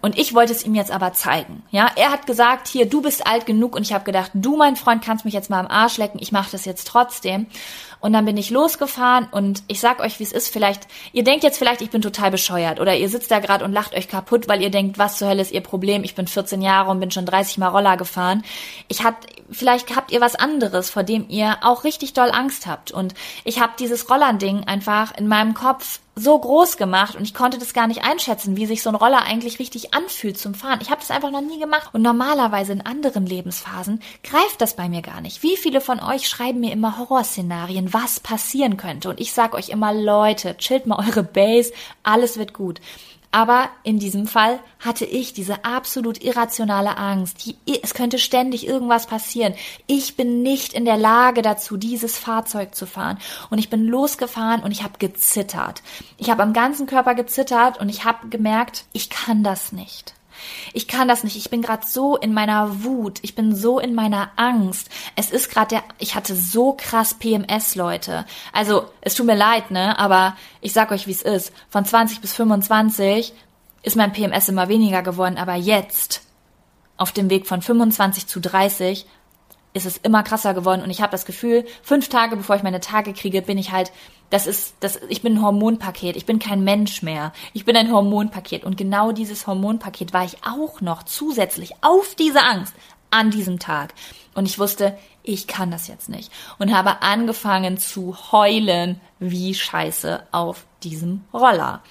Und ich wollte es ihm jetzt aber zeigen. Ja, er hat gesagt, hier, du bist alt genug und ich habe gedacht, du, mein Freund, kannst mich jetzt mal am Arsch lecken. Ich mache das jetzt trotzdem. Und dann bin ich losgefahren und ich sag euch, wie es ist. Vielleicht, ihr denkt jetzt vielleicht, ich bin total bescheuert oder ihr sitzt da gerade und lacht euch kaputt, weil ihr denkt, was zur Hölle ist ihr Problem? Ich bin 14 Jahre und bin schon 30 Mal Roller gefahren. Ich hat, vielleicht habt ihr was anderes, vor dem ihr auch richtig doll Angst habt. Und ich habe dieses Rollerding einfach in meinem Kopf so groß gemacht und ich konnte das gar nicht einschätzen, wie sich so ein Roller eigentlich richtig anfühlt zum Fahren. Ich habe das einfach noch nie gemacht und normalerweise in anderen Lebensphasen greift das bei mir gar nicht. Wie viele von euch schreiben mir immer Horrorszenarien, was passieren könnte und ich sag euch immer Leute, chillt mal eure Base, alles wird gut. Aber in diesem Fall hatte ich diese absolut irrationale Angst. Es könnte ständig irgendwas passieren. Ich bin nicht in der Lage dazu, dieses Fahrzeug zu fahren. Und ich bin losgefahren und ich habe gezittert. Ich habe am ganzen Körper gezittert und ich habe gemerkt, ich kann das nicht. Ich kann das nicht. Ich bin gerade so in meiner Wut. Ich bin so in meiner Angst. Es ist gerade der. Ich hatte so krass PMS, Leute. Also es tut mir leid, ne? Aber ich sag euch, wie es ist. Von 20 bis 25 ist mein PMS immer weniger geworden. Aber jetzt auf dem Weg von 25 zu 30 ist es immer krasser geworden. Und ich habe das Gefühl, fünf Tage bevor ich meine Tage kriege, bin ich halt, das ist, das, ich bin ein Hormonpaket, ich bin kein Mensch mehr, ich bin ein Hormonpaket. Und genau dieses Hormonpaket war ich auch noch zusätzlich auf diese Angst an diesem Tag. Und ich wusste, ich kann das jetzt nicht. Und habe angefangen zu heulen wie Scheiße auf diesem Roller.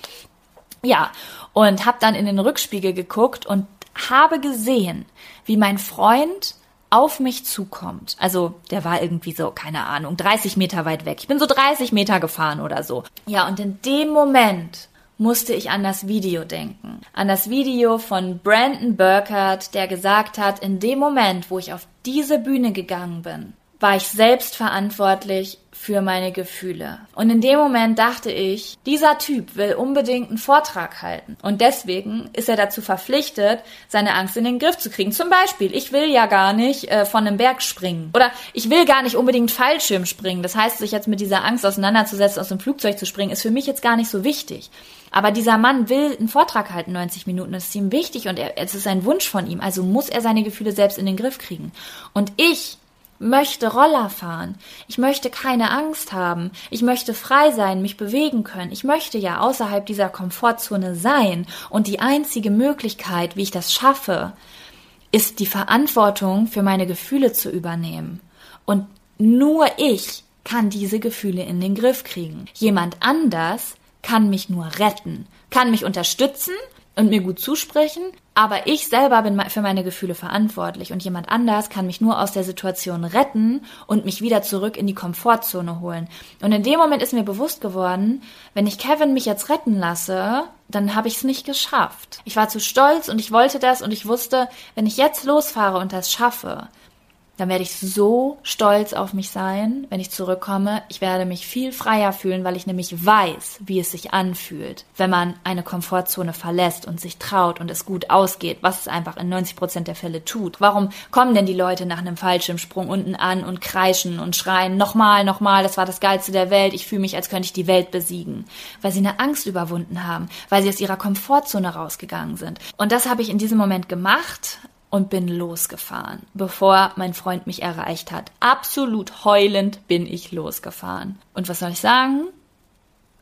Ja, und habe dann in den Rückspiegel geguckt und habe gesehen, wie mein Freund auf mich zukommt. Also der war irgendwie so, keine Ahnung, 30 Meter weit weg. Ich bin so 30 Meter gefahren oder so. Ja, und in dem Moment musste ich an das Video denken. An das Video von Brandon Burkhardt, der gesagt hat, in dem Moment, wo ich auf diese Bühne gegangen bin, war ich selbst verantwortlich für meine Gefühle. Und in dem Moment dachte ich, dieser Typ will unbedingt einen Vortrag halten. Und deswegen ist er dazu verpflichtet, seine Angst in den Griff zu kriegen. Zum Beispiel, ich will ja gar nicht äh, von einem Berg springen. Oder ich will gar nicht unbedingt Fallschirm springen. Das heißt, sich jetzt mit dieser Angst auseinanderzusetzen, aus dem Flugzeug zu springen, ist für mich jetzt gar nicht so wichtig. Aber dieser Mann will einen Vortrag halten, 90 Minuten. Das ist ihm wichtig und er, es ist ein Wunsch von ihm. Also muss er seine Gefühle selbst in den Griff kriegen. Und ich möchte Roller fahren. Ich möchte keine Angst haben. Ich möchte frei sein, mich bewegen können. Ich möchte ja außerhalb dieser Komfortzone sein. Und die einzige Möglichkeit, wie ich das schaffe, ist die Verantwortung für meine Gefühle zu übernehmen. Und nur ich kann diese Gefühle in den Griff kriegen. Jemand anders kann mich nur retten, kann mich unterstützen, und mir gut zusprechen, aber ich selber bin für meine Gefühle verantwortlich und jemand anders kann mich nur aus der Situation retten und mich wieder zurück in die Komfortzone holen. Und in dem Moment ist mir bewusst geworden, wenn ich Kevin mich jetzt retten lasse, dann habe ich es nicht geschafft. Ich war zu stolz und ich wollte das und ich wusste, wenn ich jetzt losfahre und das schaffe, dann werde ich so stolz auf mich sein, wenn ich zurückkomme. Ich werde mich viel freier fühlen, weil ich nämlich weiß, wie es sich anfühlt, wenn man eine Komfortzone verlässt und sich traut und es gut ausgeht, was es einfach in 90 Prozent der Fälle tut. Warum kommen denn die Leute nach einem Fallschirmsprung unten an und kreischen und schreien, nochmal, nochmal, das war das Geilste der Welt, ich fühle mich, als könnte ich die Welt besiegen? Weil sie eine Angst überwunden haben, weil sie aus ihrer Komfortzone rausgegangen sind. Und das habe ich in diesem Moment gemacht, und bin losgefahren, bevor mein Freund mich erreicht hat. Absolut heulend bin ich losgefahren. Und was soll ich sagen?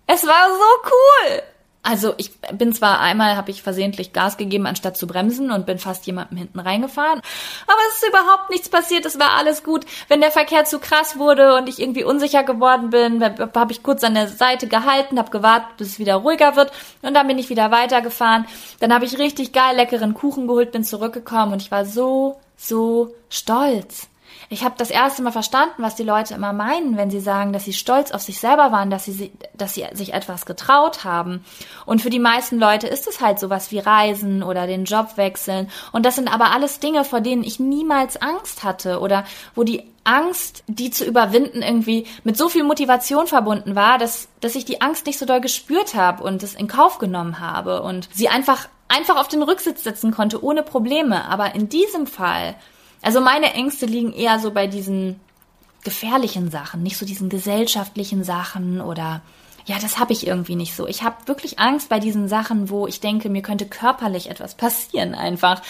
Es war so cool! Also ich bin zwar einmal, habe ich versehentlich Gas gegeben, anstatt zu bremsen und bin fast jemandem hinten reingefahren, aber es ist überhaupt nichts passiert, es war alles gut. Wenn der Verkehr zu krass wurde und ich irgendwie unsicher geworden bin, habe ich kurz an der Seite gehalten, habe gewartet, bis es wieder ruhiger wird und dann bin ich wieder weitergefahren. Dann habe ich richtig geil leckeren Kuchen geholt, bin zurückgekommen und ich war so, so stolz. Ich habe das erste Mal verstanden, was die Leute immer meinen, wenn sie sagen, dass sie stolz auf sich selber waren, dass sie, dass sie sich etwas getraut haben. Und für die meisten Leute ist es halt sowas wie Reisen oder den Job wechseln. Und das sind aber alles Dinge, vor denen ich niemals Angst hatte oder wo die Angst, die zu überwinden, irgendwie mit so viel Motivation verbunden war, dass, dass ich die Angst nicht so doll gespürt habe und es in Kauf genommen habe und sie einfach einfach auf den Rücksitz setzen konnte ohne Probleme. Aber in diesem Fall also meine Ängste liegen eher so bei diesen gefährlichen Sachen, nicht so diesen gesellschaftlichen Sachen oder ja, das habe ich irgendwie nicht so. Ich habe wirklich Angst bei diesen Sachen, wo ich denke, mir könnte körperlich etwas passieren einfach.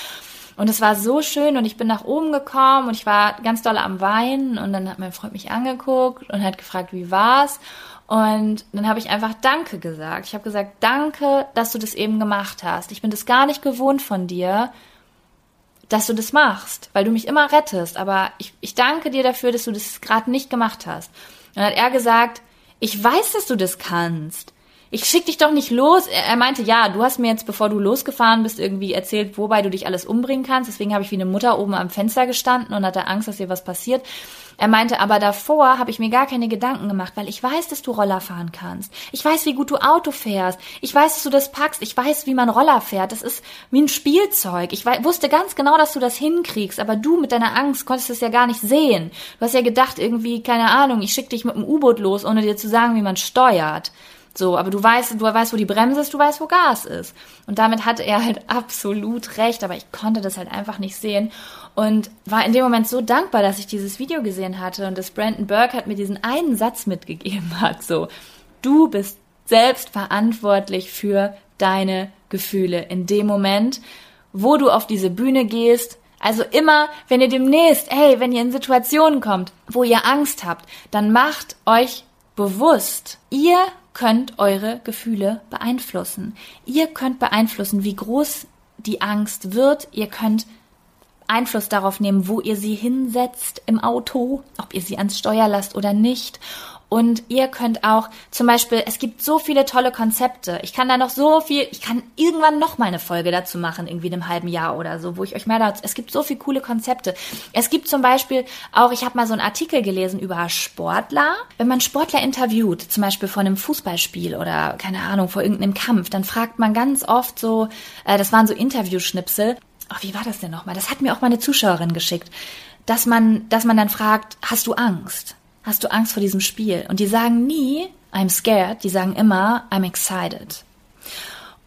Und es war so schön und ich bin nach oben gekommen und ich war ganz doll am Weinen und dann hat mein Freund mich angeguckt und hat gefragt, wie war's? Und dann habe ich einfach Danke gesagt. Ich habe gesagt, danke, dass du das eben gemacht hast. Ich bin das gar nicht gewohnt von dir dass du das machst, weil du mich immer rettest. Aber ich, ich danke dir dafür, dass du das gerade nicht gemacht hast. Und dann hat er gesagt, ich weiß, dass du das kannst. Ich schick dich doch nicht los. Er meinte, ja, du hast mir jetzt, bevor du losgefahren bist, irgendwie erzählt, wobei du dich alles umbringen kannst. Deswegen habe ich wie eine Mutter oben am Fenster gestanden und hatte Angst, dass dir was passiert. Er meinte, aber davor habe ich mir gar keine Gedanken gemacht, weil ich weiß, dass du Roller fahren kannst. Ich weiß, wie gut du Auto fährst. Ich weiß, dass du das packst. Ich weiß, wie man Roller fährt. Das ist wie ein Spielzeug. Ich wusste ganz genau, dass du das hinkriegst, aber du mit deiner Angst konntest es ja gar nicht sehen. Du hast ja gedacht, irgendwie, keine Ahnung, ich schicke dich mit dem U-Boot los, ohne dir zu sagen, wie man steuert. So, aber du weißt, du weißt, wo die Bremse ist, du weißt, wo Gas ist. Und damit hatte er halt <laughs> absolut recht, aber ich konnte das halt einfach nicht sehen und war in dem Moment so dankbar, dass ich dieses Video gesehen hatte und dass Brandon Burke hat mir diesen einen Satz mitgegeben <laughs> hat, so, du bist selbst verantwortlich für deine Gefühle in dem Moment, wo du auf diese Bühne gehst, also immer, wenn ihr demnächst, hey, wenn ihr in Situationen kommt, wo ihr Angst habt, dann macht euch bewusst, ihr könnt eure Gefühle beeinflussen. Ihr könnt beeinflussen, wie groß die Angst wird. Ihr könnt Einfluss darauf nehmen, wo ihr sie hinsetzt im Auto, ob ihr sie ans Steuer lasst oder nicht. Und ihr könnt auch zum Beispiel, es gibt so viele tolle Konzepte. Ich kann da noch so viel, ich kann irgendwann noch mal eine Folge dazu machen, irgendwie in einem halben Jahr oder so, wo ich euch mehr dazu, es gibt so viele coole Konzepte. Es gibt zum Beispiel auch, ich habe mal so einen Artikel gelesen über Sportler. Wenn man Sportler interviewt, zum Beispiel vor einem Fußballspiel oder keine Ahnung, vor irgendeinem Kampf, dann fragt man ganz oft so, äh, das waren so Interviewschnipsel, ach, wie war das denn nochmal? Das hat mir auch mal eine Zuschauerin geschickt, dass man, dass man dann fragt, hast du Angst? Hast du Angst vor diesem Spiel? Und die sagen nie, I'm scared, die sagen immer, I'm excited.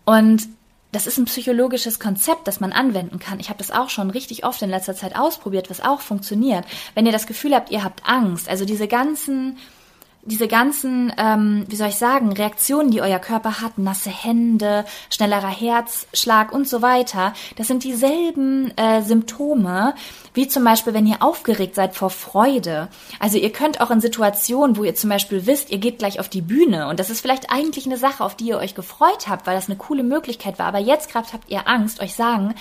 Und das ist ein psychologisches Konzept, das man anwenden kann. Ich habe das auch schon richtig oft in letzter Zeit ausprobiert, was auch funktioniert. Wenn ihr das Gefühl habt, ihr habt Angst, also diese ganzen diese ganzen, ähm, wie soll ich sagen, Reaktionen, die euer Körper hat, nasse Hände, schnellerer Herzschlag und so weiter, das sind dieselben äh, Symptome, wie zum Beispiel, wenn ihr aufgeregt seid vor Freude. Also ihr könnt auch in Situationen, wo ihr zum Beispiel wisst, ihr geht gleich auf die Bühne und das ist vielleicht eigentlich eine Sache, auf die ihr euch gefreut habt, weil das eine coole Möglichkeit war, aber jetzt gerade habt ihr Angst, euch sagen,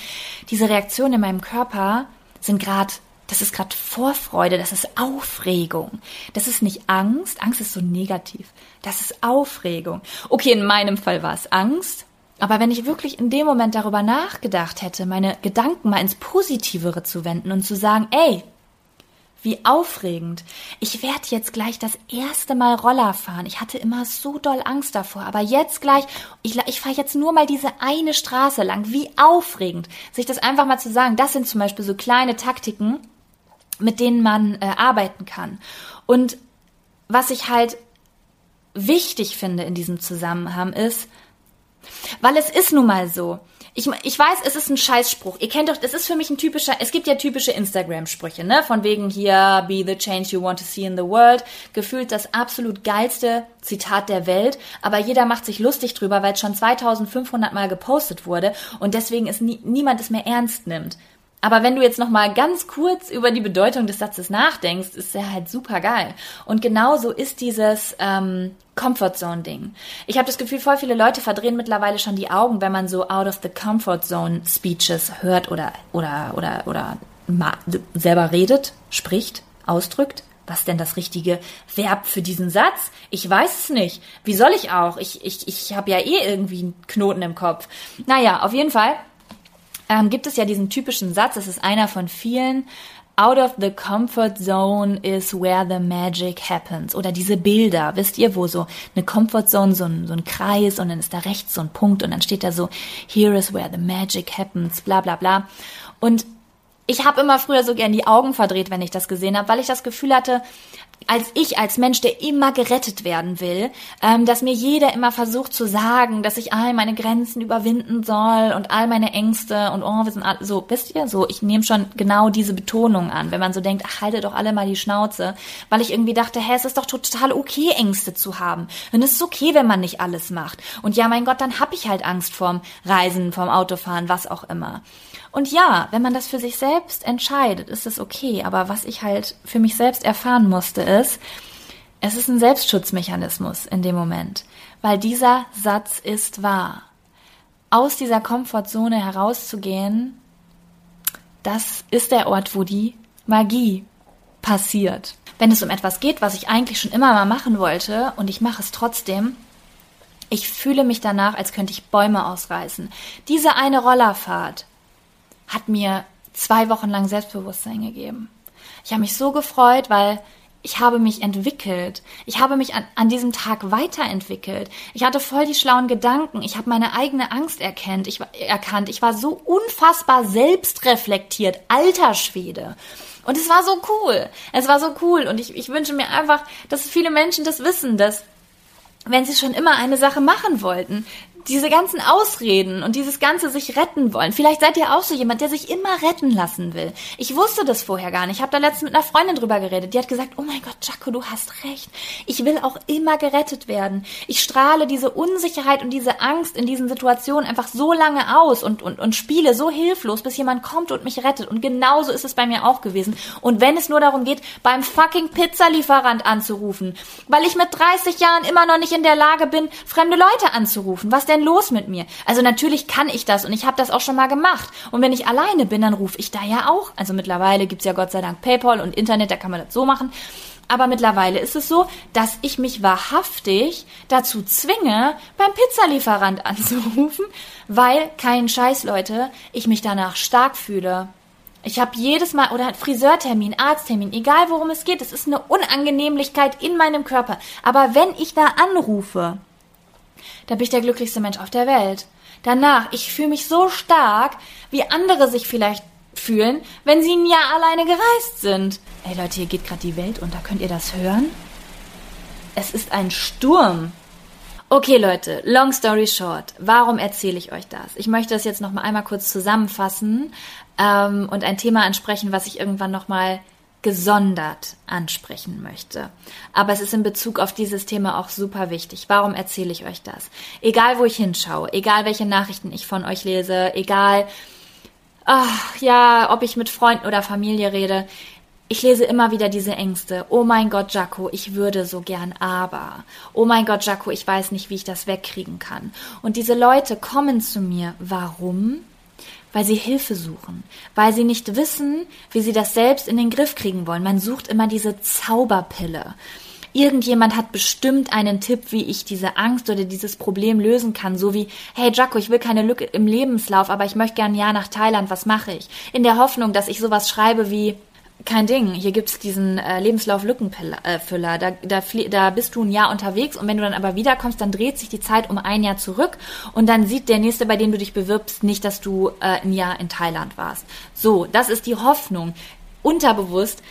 diese Reaktionen in meinem Körper sind gerade das ist gerade Vorfreude, das ist Aufregung. Das ist nicht Angst. Angst ist so negativ. Das ist Aufregung. Okay, in meinem Fall war es Angst. Aber wenn ich wirklich in dem Moment darüber nachgedacht hätte, meine Gedanken mal ins Positivere zu wenden und zu sagen, ey, wie aufregend. Ich werde jetzt gleich das erste Mal Roller fahren. Ich hatte immer so doll Angst davor. Aber jetzt gleich, ich, ich fahre jetzt nur mal diese eine Straße lang. Wie aufregend. Sich das einfach mal zu sagen, das sind zum Beispiel so kleine Taktiken, mit denen man äh, arbeiten kann. Und was ich halt wichtig finde in diesem Zusammenhang ist, weil es ist nun mal so. Ich, ich weiß, es ist ein Scheißspruch. Ihr kennt doch, es ist für mich ein typischer, es gibt ja typische Instagram-Sprüche, ne? Von wegen hier, be the change you want to see in the world. Gefühlt das absolut geilste Zitat der Welt. Aber jeder macht sich lustig drüber, weil es schon 2500 Mal gepostet wurde und deswegen ist nie, niemand es mehr ernst nimmt. Aber wenn du jetzt noch mal ganz kurz über die Bedeutung des Satzes nachdenkst, ist er halt super geil. Und genauso ist dieses ähm, Comfort Zone Ding. Ich habe das Gefühl, voll viele Leute verdrehen mittlerweile schon die Augen, wenn man so out of the comfort zone Speeches hört oder oder oder oder selber redet, spricht, ausdrückt. Was denn das richtige Verb für diesen Satz? Ich weiß es nicht. Wie soll ich auch? Ich, ich, ich habe ja eh irgendwie einen Knoten im Kopf. Naja, auf jeden Fall ähm, gibt es ja diesen typischen Satz, das ist einer von vielen, Out of the comfort zone is where the magic happens. Oder diese Bilder, wisst ihr, wo so eine Comfort Zone, so ein, so ein Kreis und dann ist da rechts so ein Punkt und dann steht da so, here is where the magic happens, bla bla bla. Und ich habe immer früher so gern die Augen verdreht, wenn ich das gesehen habe, weil ich das Gefühl hatte, als ich, als Mensch, der immer gerettet werden will, ähm, dass mir jeder immer versucht zu sagen, dass ich all meine Grenzen überwinden soll und all meine Ängste und oh, wir sind alle, so, wisst ihr, so, ich nehme schon genau diese Betonung an, wenn man so denkt, ach, haltet doch alle mal die Schnauze, weil ich irgendwie dachte, hä, es ist doch total okay, Ängste zu haben. Und es ist okay, wenn man nicht alles macht. Und ja, mein Gott, dann hab ich halt Angst vorm Reisen, vorm Autofahren, was auch immer. Und ja, wenn man das für sich selbst entscheidet, ist es okay. Aber was ich halt für mich selbst erfahren musste, ist, es ist ein Selbstschutzmechanismus in dem Moment. Weil dieser Satz ist wahr. Aus dieser Komfortzone herauszugehen, das ist der Ort, wo die Magie passiert. Wenn es um etwas geht, was ich eigentlich schon immer mal machen wollte und ich mache es trotzdem, ich fühle mich danach, als könnte ich Bäume ausreißen. Diese eine Rollerfahrt, hat mir zwei Wochen lang Selbstbewusstsein gegeben. Ich habe mich so gefreut, weil ich habe mich entwickelt. Ich habe mich an, an diesem Tag weiterentwickelt. Ich hatte voll die schlauen Gedanken. Ich habe meine eigene Angst erkannt. Ich, erkannt. ich war so unfassbar selbstreflektiert. Alter Schwede. Und es war so cool. Es war so cool. Und ich, ich wünsche mir einfach, dass viele Menschen das wissen, dass wenn sie schon immer eine Sache machen wollten, diese ganzen Ausreden und dieses ganze sich retten wollen. Vielleicht seid ihr auch so jemand, der sich immer retten lassen will. Ich wusste das vorher gar nicht. Ich habe da letztens mit einer Freundin drüber geredet. Die hat gesagt, oh mein Gott, Jaco, du hast recht. Ich will auch immer gerettet werden. Ich strahle diese Unsicherheit und diese Angst in diesen Situationen einfach so lange aus und, und, und spiele so hilflos, bis jemand kommt und mich rettet. Und genauso ist es bei mir auch gewesen. Und wenn es nur darum geht, beim fucking Pizzalieferant anzurufen, weil ich mit 30 Jahren immer noch nicht in der Lage bin, fremde Leute anzurufen, was der denn los mit mir? Also natürlich kann ich das und ich habe das auch schon mal gemacht. Und wenn ich alleine bin, dann rufe ich da ja auch. Also mittlerweile gibt's ja Gott sei Dank PayPal und Internet, da kann man das so machen. Aber mittlerweile ist es so, dass ich mich wahrhaftig dazu zwinge, beim Pizzalieferant <laughs> anzurufen, weil kein Scheiß, Leute, ich mich danach stark fühle. Ich habe jedes Mal oder Friseurtermin, Arzttermin, egal worum es geht, es ist eine Unangenehmlichkeit in meinem Körper. Aber wenn ich da anrufe, da bin ich der glücklichste Mensch auf der Welt. Danach, ich fühle mich so stark, wie andere sich vielleicht fühlen, wenn sie ein Jahr alleine gereist sind. Ey Leute, hier geht gerade die Welt unter. Könnt ihr das hören? Es ist ein Sturm. Okay, Leute, long story short. Warum erzähle ich euch das? Ich möchte das jetzt noch mal einmal kurz zusammenfassen ähm, und ein Thema ansprechen, was ich irgendwann noch mal gesondert ansprechen möchte. Aber es ist in Bezug auf dieses Thema auch super wichtig. Warum erzähle ich euch das? Egal, wo ich hinschaue, egal, welche Nachrichten ich von euch lese, egal, ach, ja, ob ich mit Freunden oder Familie rede, ich lese immer wieder diese Ängste. Oh mein Gott, Jaco, ich würde so gern, aber. Oh mein Gott, Jaco, ich weiß nicht, wie ich das wegkriegen kann. Und diese Leute kommen zu mir. Warum? Weil sie Hilfe suchen, weil sie nicht wissen, wie sie das selbst in den Griff kriegen wollen. Man sucht immer diese Zauberpille. irgendjemand hat bestimmt einen Tipp, wie ich diese Angst oder dieses Problem lösen kann. So wie, hey Jaco, ich will keine Lücke im Lebenslauf, aber ich möchte gern ein Jahr nach Thailand, was mache ich? In der Hoffnung, dass ich sowas schreibe wie, kein Ding. Hier gibt's diesen äh, Lebenslauf-Lückenfüller. Äh, da, da, da bist du ein Jahr unterwegs und wenn du dann aber wiederkommst, dann dreht sich die Zeit um ein Jahr zurück und dann sieht der nächste, bei dem du dich bewirbst, nicht, dass du äh, ein Jahr in Thailand warst. So, das ist die Hoffnung. Unterbewusst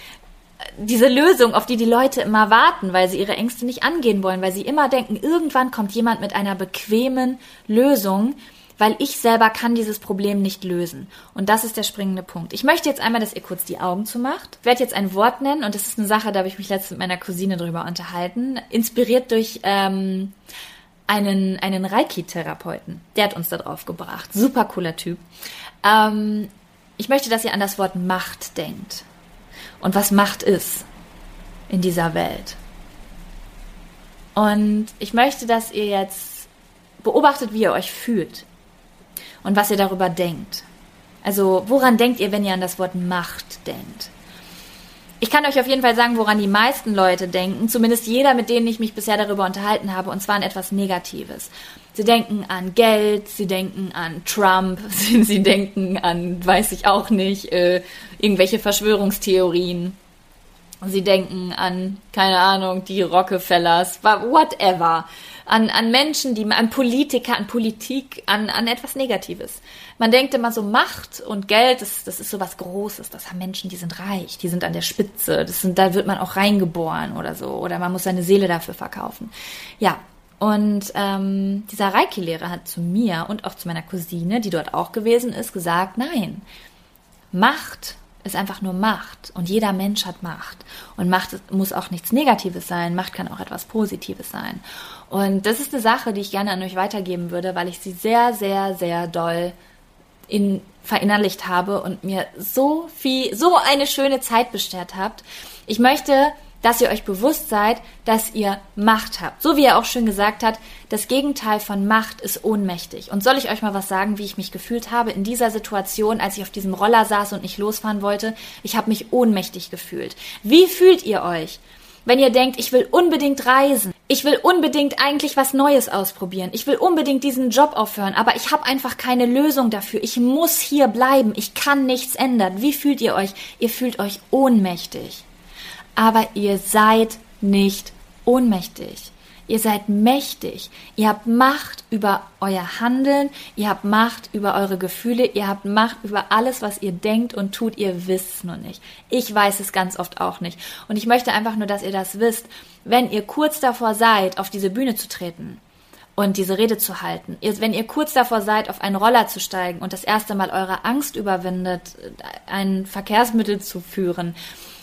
äh, diese Lösung, auf die die Leute immer warten, weil sie ihre Ängste nicht angehen wollen, weil sie immer denken, irgendwann kommt jemand mit einer bequemen Lösung, weil ich selber kann dieses Problem nicht lösen. Und das ist der springende Punkt. Ich möchte jetzt einmal, dass ihr kurz die Augen zumacht. Ich werde jetzt ein Wort nennen und das ist eine Sache, da habe ich mich letztens mit meiner Cousine drüber unterhalten. Inspiriert durch ähm, einen, einen Reiki-Therapeuten. Der hat uns da drauf gebracht. Super cooler Typ. Ähm, ich möchte, dass ihr an das Wort Macht denkt. Und was Macht ist in dieser Welt. Und ich möchte, dass ihr jetzt beobachtet, wie ihr euch fühlt und was ihr darüber denkt. Also woran denkt ihr, wenn ihr an das Wort Macht denkt? Ich kann euch auf jeden Fall sagen, woran die meisten Leute denken, zumindest jeder, mit dem ich mich bisher darüber unterhalten habe, und zwar an etwas Negatives. Sie denken an Geld, sie denken an Trump, <laughs> sie, sie denken an, weiß ich auch nicht, äh, irgendwelche Verschwörungstheorien. Sie denken an, keine Ahnung, die Rockefellers, whatever an, an Menschen, die, an Politiker, an Politik, an, an etwas Negatives. Man denkt immer so Macht und Geld, das, das ist so was Großes. Das haben Menschen, die sind reich, die sind an der Spitze. Das sind, da wird man auch reingeboren oder so. Oder man muss seine Seele dafür verkaufen. Ja, und ähm, dieser Reiki-Lehrer hat zu mir und auch zu meiner Cousine, die dort auch gewesen ist, gesagt, nein, Macht ist einfach nur Macht und jeder Mensch hat Macht. Und Macht muss auch nichts Negatives sein, Macht kann auch etwas Positives sein. Und das ist eine Sache, die ich gerne an euch weitergeben würde, weil ich sie sehr, sehr, sehr doll in, verinnerlicht habe und mir so viel, so eine schöne Zeit beschert habt. Ich möchte dass ihr euch bewusst seid, dass ihr Macht habt. So wie er auch schön gesagt hat, das Gegenteil von Macht ist ohnmächtig. Und soll ich euch mal was sagen, wie ich mich gefühlt habe in dieser Situation, als ich auf diesem Roller saß und nicht losfahren wollte? Ich habe mich ohnmächtig gefühlt. Wie fühlt ihr euch? Wenn ihr denkt, ich will unbedingt reisen, ich will unbedingt eigentlich was Neues ausprobieren, ich will unbedingt diesen Job aufhören, aber ich habe einfach keine Lösung dafür, ich muss hier bleiben, ich kann nichts ändern. Wie fühlt ihr euch? Ihr fühlt euch ohnmächtig aber ihr seid nicht ohnmächtig. Ihr seid mächtig. Ihr habt Macht über euer Handeln. Ihr habt Macht über eure Gefühle. Ihr habt Macht über alles, was ihr denkt und tut. Ihr wisst es nur nicht. Ich weiß es ganz oft auch nicht. Und ich möchte einfach nur, dass ihr das wisst. Wenn ihr kurz davor seid, auf diese Bühne zu treten und diese Rede zu halten, wenn ihr kurz davor seid, auf einen Roller zu steigen und das erste Mal eure Angst überwindet, ein Verkehrsmittel zu führen,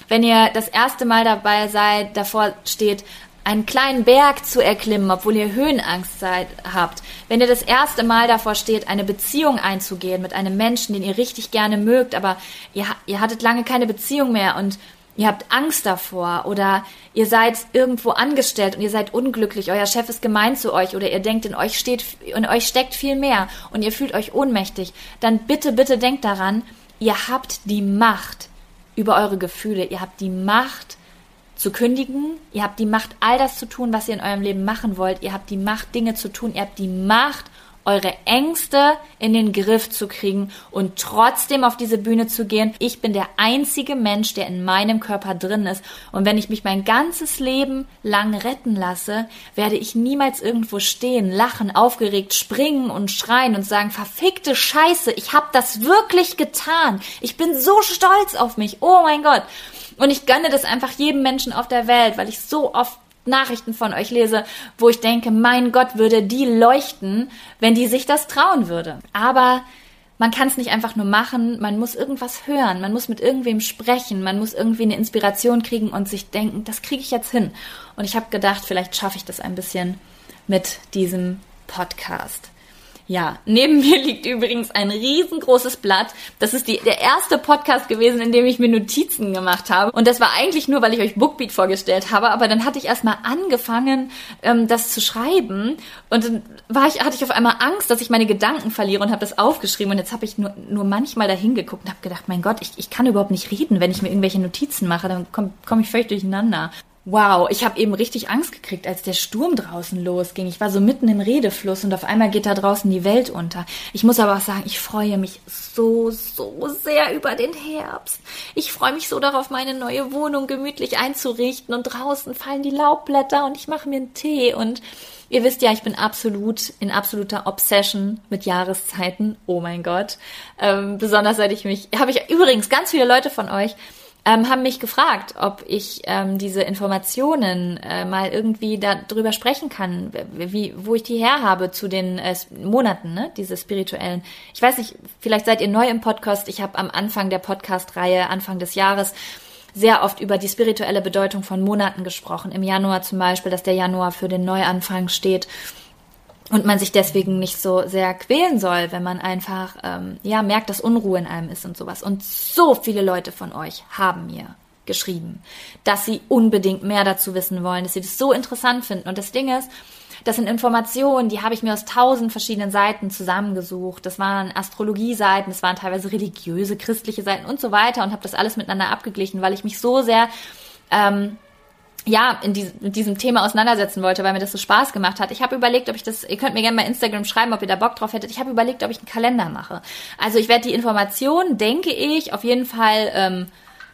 wenn ihr das erste Mal dabei seid, davor steht, einen kleinen Berg zu erklimmen, obwohl ihr Höhenangst seid, habt, wenn ihr das erste Mal davor steht, eine Beziehung einzugehen mit einem Menschen, den ihr richtig gerne mögt, aber ihr, ihr hattet lange keine Beziehung mehr und ihr habt Angst davor oder ihr seid irgendwo angestellt und ihr seid unglücklich, euer Chef ist gemein zu euch oder ihr denkt, in euch steht, in euch steckt viel mehr und ihr fühlt euch ohnmächtig, dann bitte, bitte denkt daran, ihr habt die Macht, über eure Gefühle. Ihr habt die Macht zu kündigen. Ihr habt die Macht, all das zu tun, was ihr in eurem Leben machen wollt. Ihr habt die Macht, Dinge zu tun. Ihr habt die Macht, eure Ängste in den Griff zu kriegen und trotzdem auf diese Bühne zu gehen. Ich bin der einzige Mensch, der in meinem Körper drin ist. Und wenn ich mich mein ganzes Leben lang retten lasse, werde ich niemals irgendwo stehen, lachen, aufgeregt, springen und schreien und sagen, verfickte Scheiße, ich habe das wirklich getan. Ich bin so stolz auf mich. Oh mein Gott. Und ich gönne das einfach jedem Menschen auf der Welt, weil ich so oft Nachrichten von euch lese, wo ich denke, mein Gott, würde die leuchten, wenn die sich das trauen würde. Aber man kann es nicht einfach nur machen, man muss irgendwas hören, man muss mit irgendwem sprechen, man muss irgendwie eine Inspiration kriegen und sich denken, das kriege ich jetzt hin. Und ich habe gedacht, vielleicht schaffe ich das ein bisschen mit diesem Podcast. Ja, neben <laughs> mir liegt übrigens ein riesengroßes Blatt. Das ist die, der erste Podcast gewesen, in dem ich mir Notizen gemacht habe. Und das war eigentlich nur, weil ich euch Bookbeat vorgestellt habe. Aber dann hatte ich erstmal angefangen, ähm, das zu schreiben. Und dann war ich, hatte ich auf einmal Angst, dass ich meine Gedanken verliere und habe das aufgeschrieben. Und jetzt habe ich nur, nur manchmal dahin geguckt und habe gedacht, mein Gott, ich, ich kann überhaupt nicht reden, wenn ich mir irgendwelche Notizen mache. Dann komme komm ich völlig durcheinander. Wow, ich habe eben richtig Angst gekriegt, als der Sturm draußen losging. Ich war so mitten im Redefluss und auf einmal geht da draußen die Welt unter. Ich muss aber auch sagen, ich freue mich so, so sehr über den Herbst. Ich freue mich so darauf, meine neue Wohnung gemütlich einzurichten und draußen fallen die Laubblätter und ich mache mir einen Tee und ihr wisst ja, ich bin absolut in absoluter Obsession mit Jahreszeiten. Oh mein Gott. Ähm, besonders seit ich mich, habe ich übrigens ganz viele Leute von euch ähm, haben mich gefragt, ob ich ähm, diese Informationen äh, mal irgendwie darüber sprechen kann, wie, wo ich die her habe zu den äh, Monaten, ne, diese spirituellen. Ich weiß nicht, vielleicht seid ihr neu im Podcast. Ich habe am Anfang der Podcast-Reihe, Anfang des Jahres, sehr oft über die spirituelle Bedeutung von Monaten gesprochen. Im Januar zum Beispiel, dass der Januar für den Neuanfang steht und man sich deswegen nicht so sehr quälen soll, wenn man einfach ähm, ja merkt, dass Unruhe in einem ist und sowas. Und so viele Leute von euch haben mir geschrieben, dass sie unbedingt mehr dazu wissen wollen, dass sie das so interessant finden. Und das Ding ist, das sind Informationen, die habe ich mir aus tausend verschiedenen Seiten zusammengesucht. Das waren Astrologie-Seiten, das waren teilweise religiöse, christliche Seiten und so weiter und habe das alles miteinander abgeglichen, weil ich mich so sehr ähm, ja, in diesem, mit diesem Thema auseinandersetzen wollte, weil mir das so Spaß gemacht hat. Ich habe überlegt, ob ich das, ihr könnt mir gerne bei Instagram schreiben, ob ihr da Bock drauf hättet. Ich habe überlegt, ob ich einen Kalender mache. Also ich werde die Informationen, denke ich, auf jeden Fall ähm,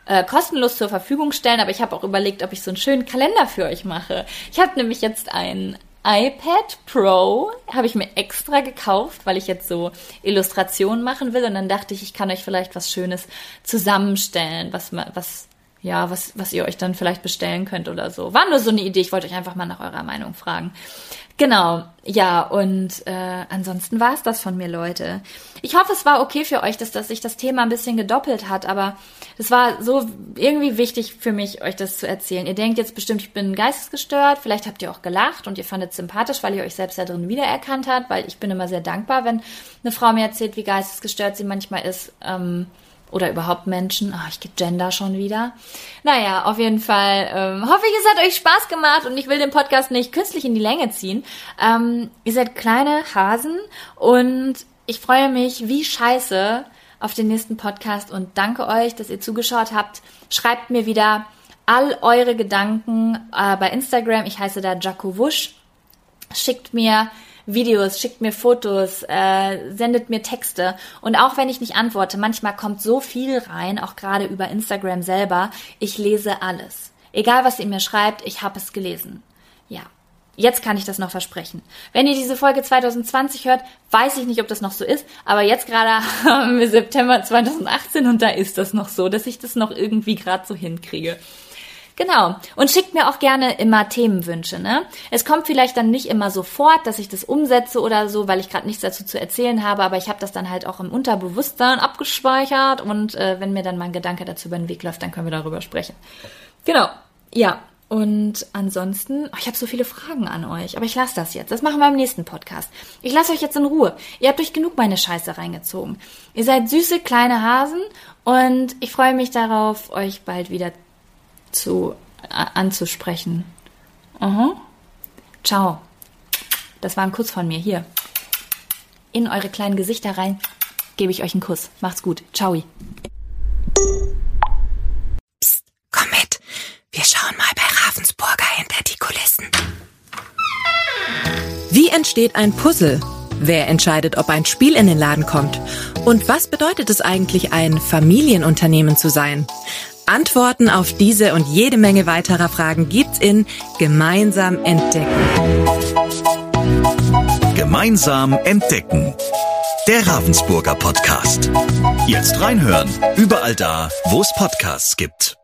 äh, kostenlos zur Verfügung stellen, aber ich habe auch überlegt, ob ich so einen schönen Kalender für euch mache. Ich habe nämlich jetzt ein iPad Pro, habe ich mir extra gekauft, weil ich jetzt so Illustrationen machen will und dann dachte ich, ich kann euch vielleicht was Schönes zusammenstellen, was was ja, was, was ihr euch dann vielleicht bestellen könnt oder so. War nur so eine Idee, ich wollte euch einfach mal nach eurer Meinung fragen. Genau, ja, und äh, ansonsten war es das von mir, Leute. Ich hoffe, es war okay für euch, dass, dass sich das Thema ein bisschen gedoppelt hat, aber es war so irgendwie wichtig für mich, euch das zu erzählen. Ihr denkt jetzt bestimmt, ich bin geistesgestört, vielleicht habt ihr auch gelacht und ihr fandet es sympathisch, weil ihr euch selbst da drin wiedererkannt habt, weil ich bin immer sehr dankbar, wenn eine Frau mir erzählt, wie geistesgestört sie manchmal ist. Ähm, oder überhaupt Menschen. Ah, ich gender schon wieder. Naja, auf jeden Fall ähm, hoffe ich, es hat euch Spaß gemacht und ich will den Podcast nicht künstlich in die Länge ziehen. Ähm, ihr seid kleine Hasen und ich freue mich wie scheiße auf den nächsten Podcast und danke euch, dass ihr zugeschaut habt. Schreibt mir wieder all eure Gedanken äh, bei Instagram. Ich heiße da Jaco Wusch. Schickt mir Videos, schickt mir Fotos, äh, sendet mir Texte. Und auch wenn ich nicht antworte, manchmal kommt so viel rein, auch gerade über Instagram selber. Ich lese alles. Egal, was ihr mir schreibt, ich habe es gelesen. Ja. Jetzt kann ich das noch versprechen. Wenn ihr diese Folge 2020 hört, weiß ich nicht, ob das noch so ist, aber jetzt gerade <laughs> haben wir September 2018 und da ist das noch so, dass ich das noch irgendwie gerade so hinkriege. Genau. Und schickt mir auch gerne immer Themenwünsche. Ne? Es kommt vielleicht dann nicht immer sofort, dass ich das umsetze oder so, weil ich gerade nichts dazu zu erzählen habe, aber ich habe das dann halt auch im Unterbewusstsein abgespeichert und äh, wenn mir dann mein Gedanke dazu über den Weg läuft, dann können wir darüber sprechen. Genau. Ja. Und ansonsten, oh, ich habe so viele Fragen an euch, aber ich lasse das jetzt. Das machen wir im nächsten Podcast. Ich lasse euch jetzt in Ruhe. Ihr habt euch genug meine Scheiße reingezogen. Ihr seid süße kleine Hasen und ich freue mich darauf, euch bald wieder zu, äh, anzusprechen. Aha. Ciao. Das war ein Kuss von mir. Hier. In eure kleinen Gesichter rein gebe ich euch einen Kuss. Macht's gut. Ciao. Psst, komm mit. Wir schauen mal bei Ravensburger hinter die Kulissen. Wie entsteht ein Puzzle? Wer entscheidet, ob ein Spiel in den Laden kommt? Und was bedeutet es eigentlich, ein Familienunternehmen zu sein? Antworten auf diese und jede Menge weiterer Fragen gibt's in Gemeinsam entdecken. Gemeinsam entdecken. Der Ravensburger Podcast. Jetzt reinhören. Überall da, wo es Podcasts gibt.